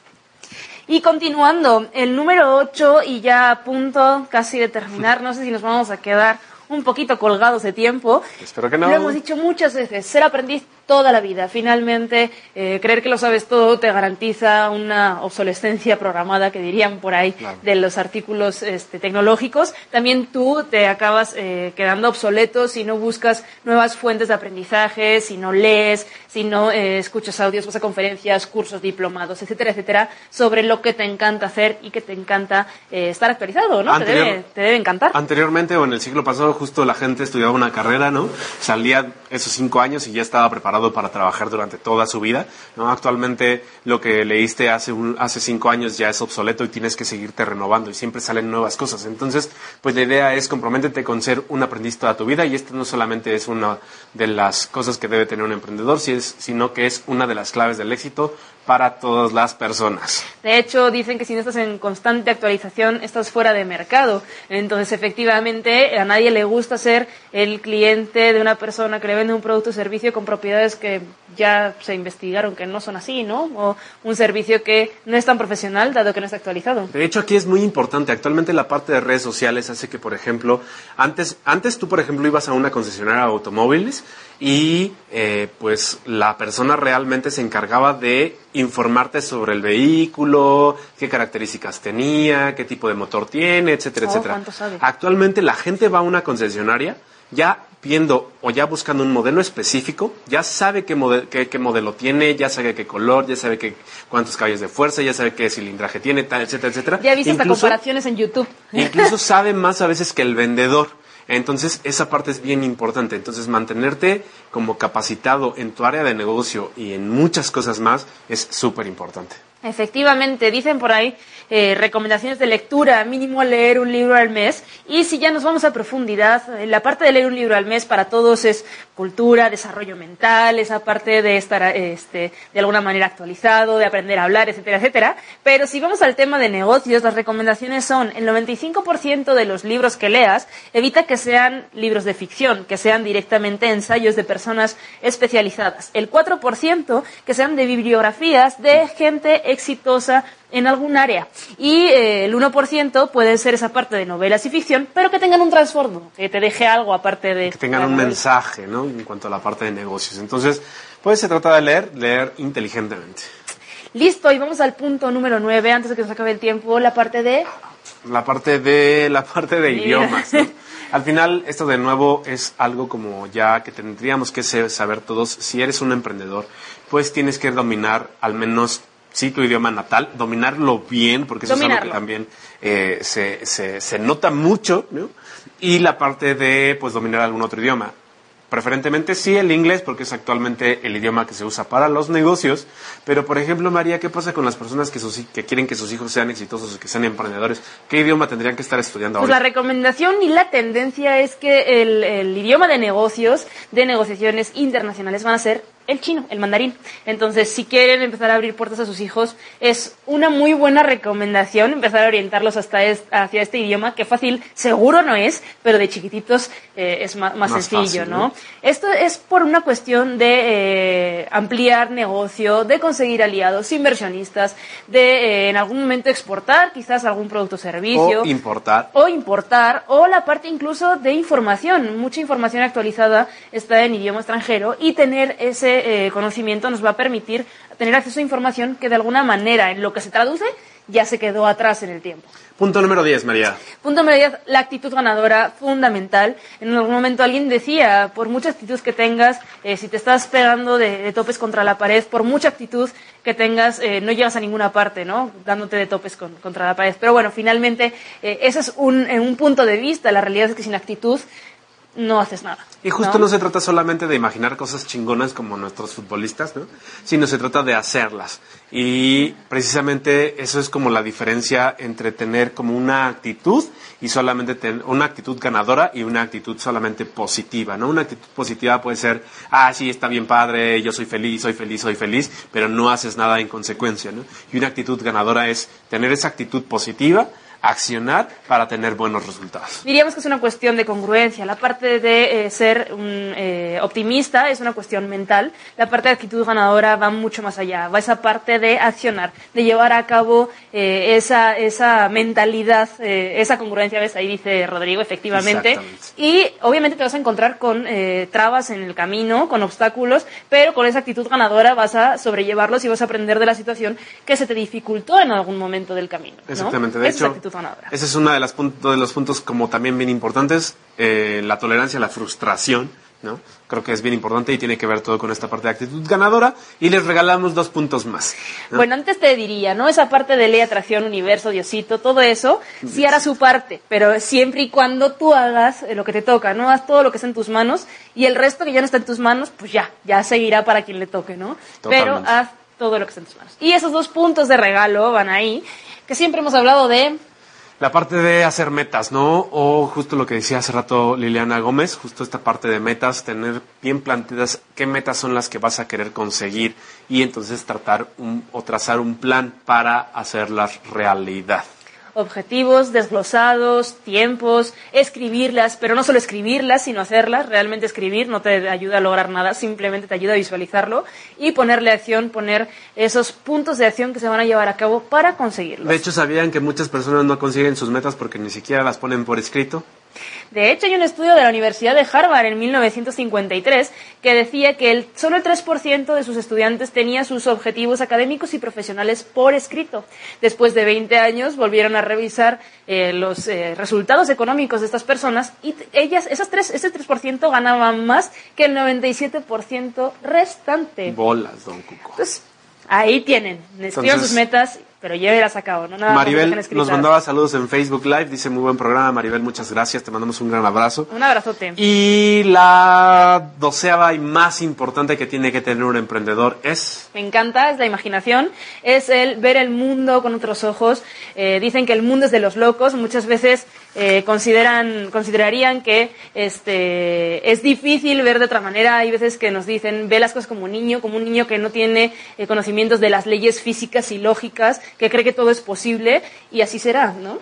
Y continuando, el número 8 y ya a punto casi de terminar, no sé si nos vamos a quedar un poquito colgados de tiempo. Espero que no. Lo hemos dicho muchas veces, ser aprendiz toda la vida. Finalmente, eh, creer que lo sabes todo te garantiza una obsolescencia programada, que dirían por ahí, de los artículos este, tecnológicos. También tú te acabas eh, quedando obsoleto si no buscas nuevas fuentes de aprendizaje, si no lees, si no eh, escuchas audios, vas a conferencias, cursos, diplomados, etcétera, etcétera, sobre lo que te encanta hacer y que te encanta estar actualizado, ¿no? te, debe, te debe encantar. Anteriormente o en el siglo pasado, justo la gente estudiaba una carrera, ¿no? Salía esos cinco años y ya estaba preparado para trabajar durante toda su vida. ¿no? Actualmente lo que leíste hace, un, hace cinco años ya es obsoleto y tienes que seguirte renovando y siempre salen nuevas cosas. Entonces, pues la idea es comprométete con ser un aprendiz toda tu vida y esto no solamente es una de las cosas que debe tener un emprendedor, sino que es una de las claves del éxito para todas las personas. De hecho, dicen que si no estás en constante actualización, estás fuera de mercado. Entonces, efectivamente, a nadie le gusta ser el cliente de una persona que le vende un producto o servicio con propiedades que ya se investigaron que no son así, ¿no? O un servicio que no es tan profesional, dado que no está actualizado. De hecho, aquí es muy importante. Actualmente la parte de redes sociales hace que, por ejemplo, antes, antes tú, por ejemplo, ibas a una concesionaria de automóviles y eh, pues la persona realmente se encargaba de informarte sobre el vehículo, qué características tenía, qué tipo de motor tiene, etcétera, oh, etcétera. Actualmente la gente va a una concesionaria ya viendo o ya buscando un modelo específico, ya sabe qué, qué, modelo tiene, ya sabe qué color, ya sabe qué, cuántos caballos de fuerza, ya sabe qué cilindraje tiene, tal, etcétera, etcétera. Ya viste hasta comparaciones en YouTube. Incluso sabe más a veces que el vendedor. Entonces, esa parte es bien importante. Entonces, mantenerte como capacitado en tu área de negocio y en muchas cosas más es súper importante. Efectivamente, dicen por ahí eh, recomendaciones de lectura, mínimo leer un libro al mes. Y si ya nos vamos a profundidad, eh, la parte de leer un libro al mes para todos es cultura, desarrollo mental, esa parte de estar este, de alguna manera actualizado, de aprender a hablar, etcétera, etcétera. Pero si vamos al tema de negocios, las recomendaciones son el 95% de los libros que leas, evita que sean libros de ficción, que sean directamente ensayos de personas especializadas. El 4% que sean de bibliografías de gente exitosa en algún área. Y eh, el 1% puede ser esa parte de novelas y ficción, pero que tengan un trasfondo, que te deje algo aparte de... Que tengan un mensaje, ¿no? En cuanto a la parte de negocios. Entonces, pues se trata de leer, leer inteligentemente. Listo, y vamos al punto número 9, antes de que nos acabe el tiempo, la parte de... La parte de, la parte de idiomas, Al final, esto de nuevo es algo como ya que tendríamos que saber todos. Si eres un emprendedor, pues tienes que dominar al menos sí tu idioma natal, dominarlo bien, porque eso es algo que también eh, se, se, se, nota mucho, ¿no? y la parte de pues dominar algún otro idioma. Preferentemente sí el inglés, porque es actualmente el idioma que se usa para los negocios. Pero, por ejemplo, María, ¿qué pasa con las personas que, que quieren que sus hijos sean exitosos que sean emprendedores? ¿Qué idioma tendrían que estar estudiando pues ahora? la recomendación y la tendencia es que el, el idioma de negocios, de negociaciones internacionales, van a ser el chino, el mandarín. Entonces, si quieren empezar a abrir puertas a sus hijos, es una muy buena recomendación empezar a orientarlos hasta hacia este idioma, que fácil seguro no es, pero de chiquititos eh, es más, sencillo, ¿no? Esto es por una cuestión de eh, ampliar negocio, de conseguir aliados, inversionistas, de eh, en algún momento exportar quizás algún producto o servicio. O importar. O importar, o la parte incluso de información. Mucha información actualizada está en idioma extranjero y tener ese eh, conocimiento nos va a permitir tener acceso a información que de alguna manera en lo que se traduce ya se quedó atrás en el tiempo. Punto número 10, María. Punto número 10, la actitud ganadora, fundamental. En algún momento alguien decía, por mucha actitud que tengas, eh, si te estás pegando de, topes contra la pared, por mucha actitud que tengas, eh, no llegas a ninguna parte, ¿no? Dándote de topes contra la pared. Pero bueno, finalmente, ese es un, un punto de vista. La realidad es que sin actitud no haces nada. Y justo ¿no? se trata solamente de imaginar cosas chingonas como nuestros futbolistas, ¿no? Sino se trata de hacerlas. Y precisamente eso es como la diferencia entre tener como una actitud y solamente tener una actitud ganadora y una actitud solamente positiva, ¿no? Una actitud positiva puede ser, ah, sí, está bien padre, yo soy feliz, soy feliz, soy feliz, pero no haces nada en consecuencia, ¿no? Y una actitud ganadora es tener esa actitud positiva, accionar para tener buenos resultados. Diríamos que es una cuestión de congruencia. La parte de eh, ser un eh, optimista es una cuestión mental. La parte de actitud ganadora va mucho más allá. Va esa parte de accionar, de llevar a cabo eh, esa, esa mentalidad, esa congruencia. ¿Ves? Ahí dice Rodrigo, efectivamente. Y obviamente te vas a encontrar con trabas en el camino, con obstáculos, pero con esa actitud ganadora vas a sobrellevarlos y vas a aprender de la situación que se te dificultó en algún momento del camino. Exactamente. De hecho, ese es uno de, los puntos, de los puntos como también bien importantes, eh, la tolerancia a la frustración, ¿no? Creo que es bien importante y tiene que ver todo con esta parte de actitud ganadora y les regalamos dos puntos más. Bueno, antes te diría, ¿no? Esa parte de ley, atracción, universo, Diosito, todo eso, sí hará su parte, pero siempre y cuando tú hagas lo que te toca, ¿no? Haz todo lo que está en tus manos y el resto que ya no está en tus manos, pues ya, ya seguirá para quien le toque, ¿no? Pero haz todo lo que está en tus manos. Y esos dos puntos de regalo van ahí, que siempre hemos hablado de la parte de hacer metas, ¿no? O justo lo que decía hace rato Liliana Gómez, justo esta parte de metas, tener bien planteadas qué metas son las que vas a querer conseguir y entonces tratar o trazar un plan para hacerlas realidad objetivos desglosados, tiempos, escribirlas, pero no solo escribirlas, sino hacerlas. Realmente escribir no te ayuda a lograr nada, simplemente te ayuda a visualizarlo y ponerle acción, poner esos puntos de acción que se van a llevar a cabo para conseguirlo. De hecho, ¿sabían que muchas personas no consiguen sus metas porque ni siquiera las ponen por escrito? De hecho, hay un estudio de la Universidad de Harvard en 1953 que decía que el, solo el 3% de sus estudiantes tenía sus objetivos académicos y profesionales por escrito. Después de 20 años volvieron a revisar eh, los eh, resultados económicos de estas personas y ellas, esas tres, ese 3% ganaban más que el 97% restante. Bolas, don Cuco. Entonces, ahí tienen, escriban sus metas pero llévelas a cabo, ¿no? Nada Maribel nos mandaba saludos en Facebook Live, dice muy buen programa, Maribel, muchas gracias, te mandamos un gran abrazo. Un abrazote. Y la doceava y más importante que tiene que tener un emprendedor es... Me encanta, es la imaginación, es el ver el mundo con otros ojos. Eh, dicen que el mundo es de los locos, muchas veces eh, consideran, considerarían que este, es difícil ver de otra manera. Hay veces que nos dicen, ve las cosas como un niño, como un niño que no tiene eh, conocimientos de las leyes físicas y lógicas, que cree que todo es posible y así será, ¿no?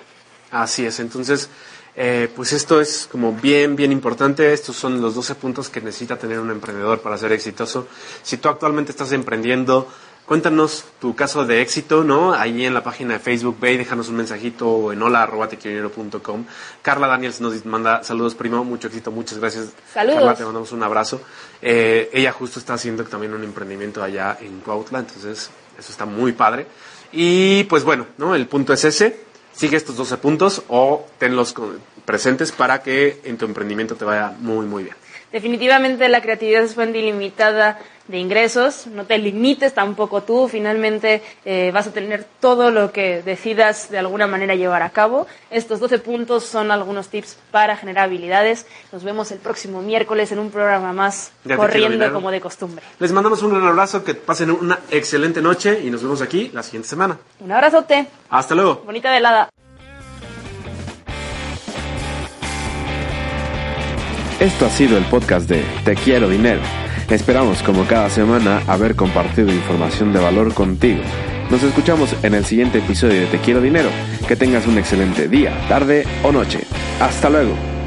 Así es, entonces, eh, pues esto es como bien, bien importante. Estos son los 12 puntos que necesita tener un emprendedor para ser exitoso. Si tú actualmente estás emprendiendo, Cuéntanos tu caso de éxito, ¿no? Ahí en la página de Facebook, ve y déjanos un mensajito en hola.tequionero.com. Carla Daniels nos manda saludos, primo, mucho éxito, muchas gracias. Saludos. Carla, te mandamos un abrazo. Eh, ella justo está haciendo también un emprendimiento allá en Cuautla, entonces eso está muy padre. Y pues bueno, ¿no? El punto es ese. Sigue estos 12 puntos o tenlos presentes para que en tu emprendimiento te vaya muy, muy bien. Definitivamente la creatividad es fuente ilimitada de ingresos, no te limites tampoco tú, finalmente eh, vas a tener todo lo que decidas de alguna manera llevar a cabo. Estos 12 puntos son algunos tips para generar habilidades. Nos vemos el próximo miércoles en un programa más corriendo como de costumbre. Les mandamos un gran abrazo, que pasen una excelente noche y nos vemos aquí la siguiente semana. Un abrazote. Hasta luego. Bonita velada. Esto ha sido el podcast de Te Quiero Dinero Esperamos, como cada semana, haber compartido información de valor contigo. Nos escuchamos en el siguiente episodio de Te Quiero Dinero. Que tengas un excelente día, tarde o noche. Hasta luego.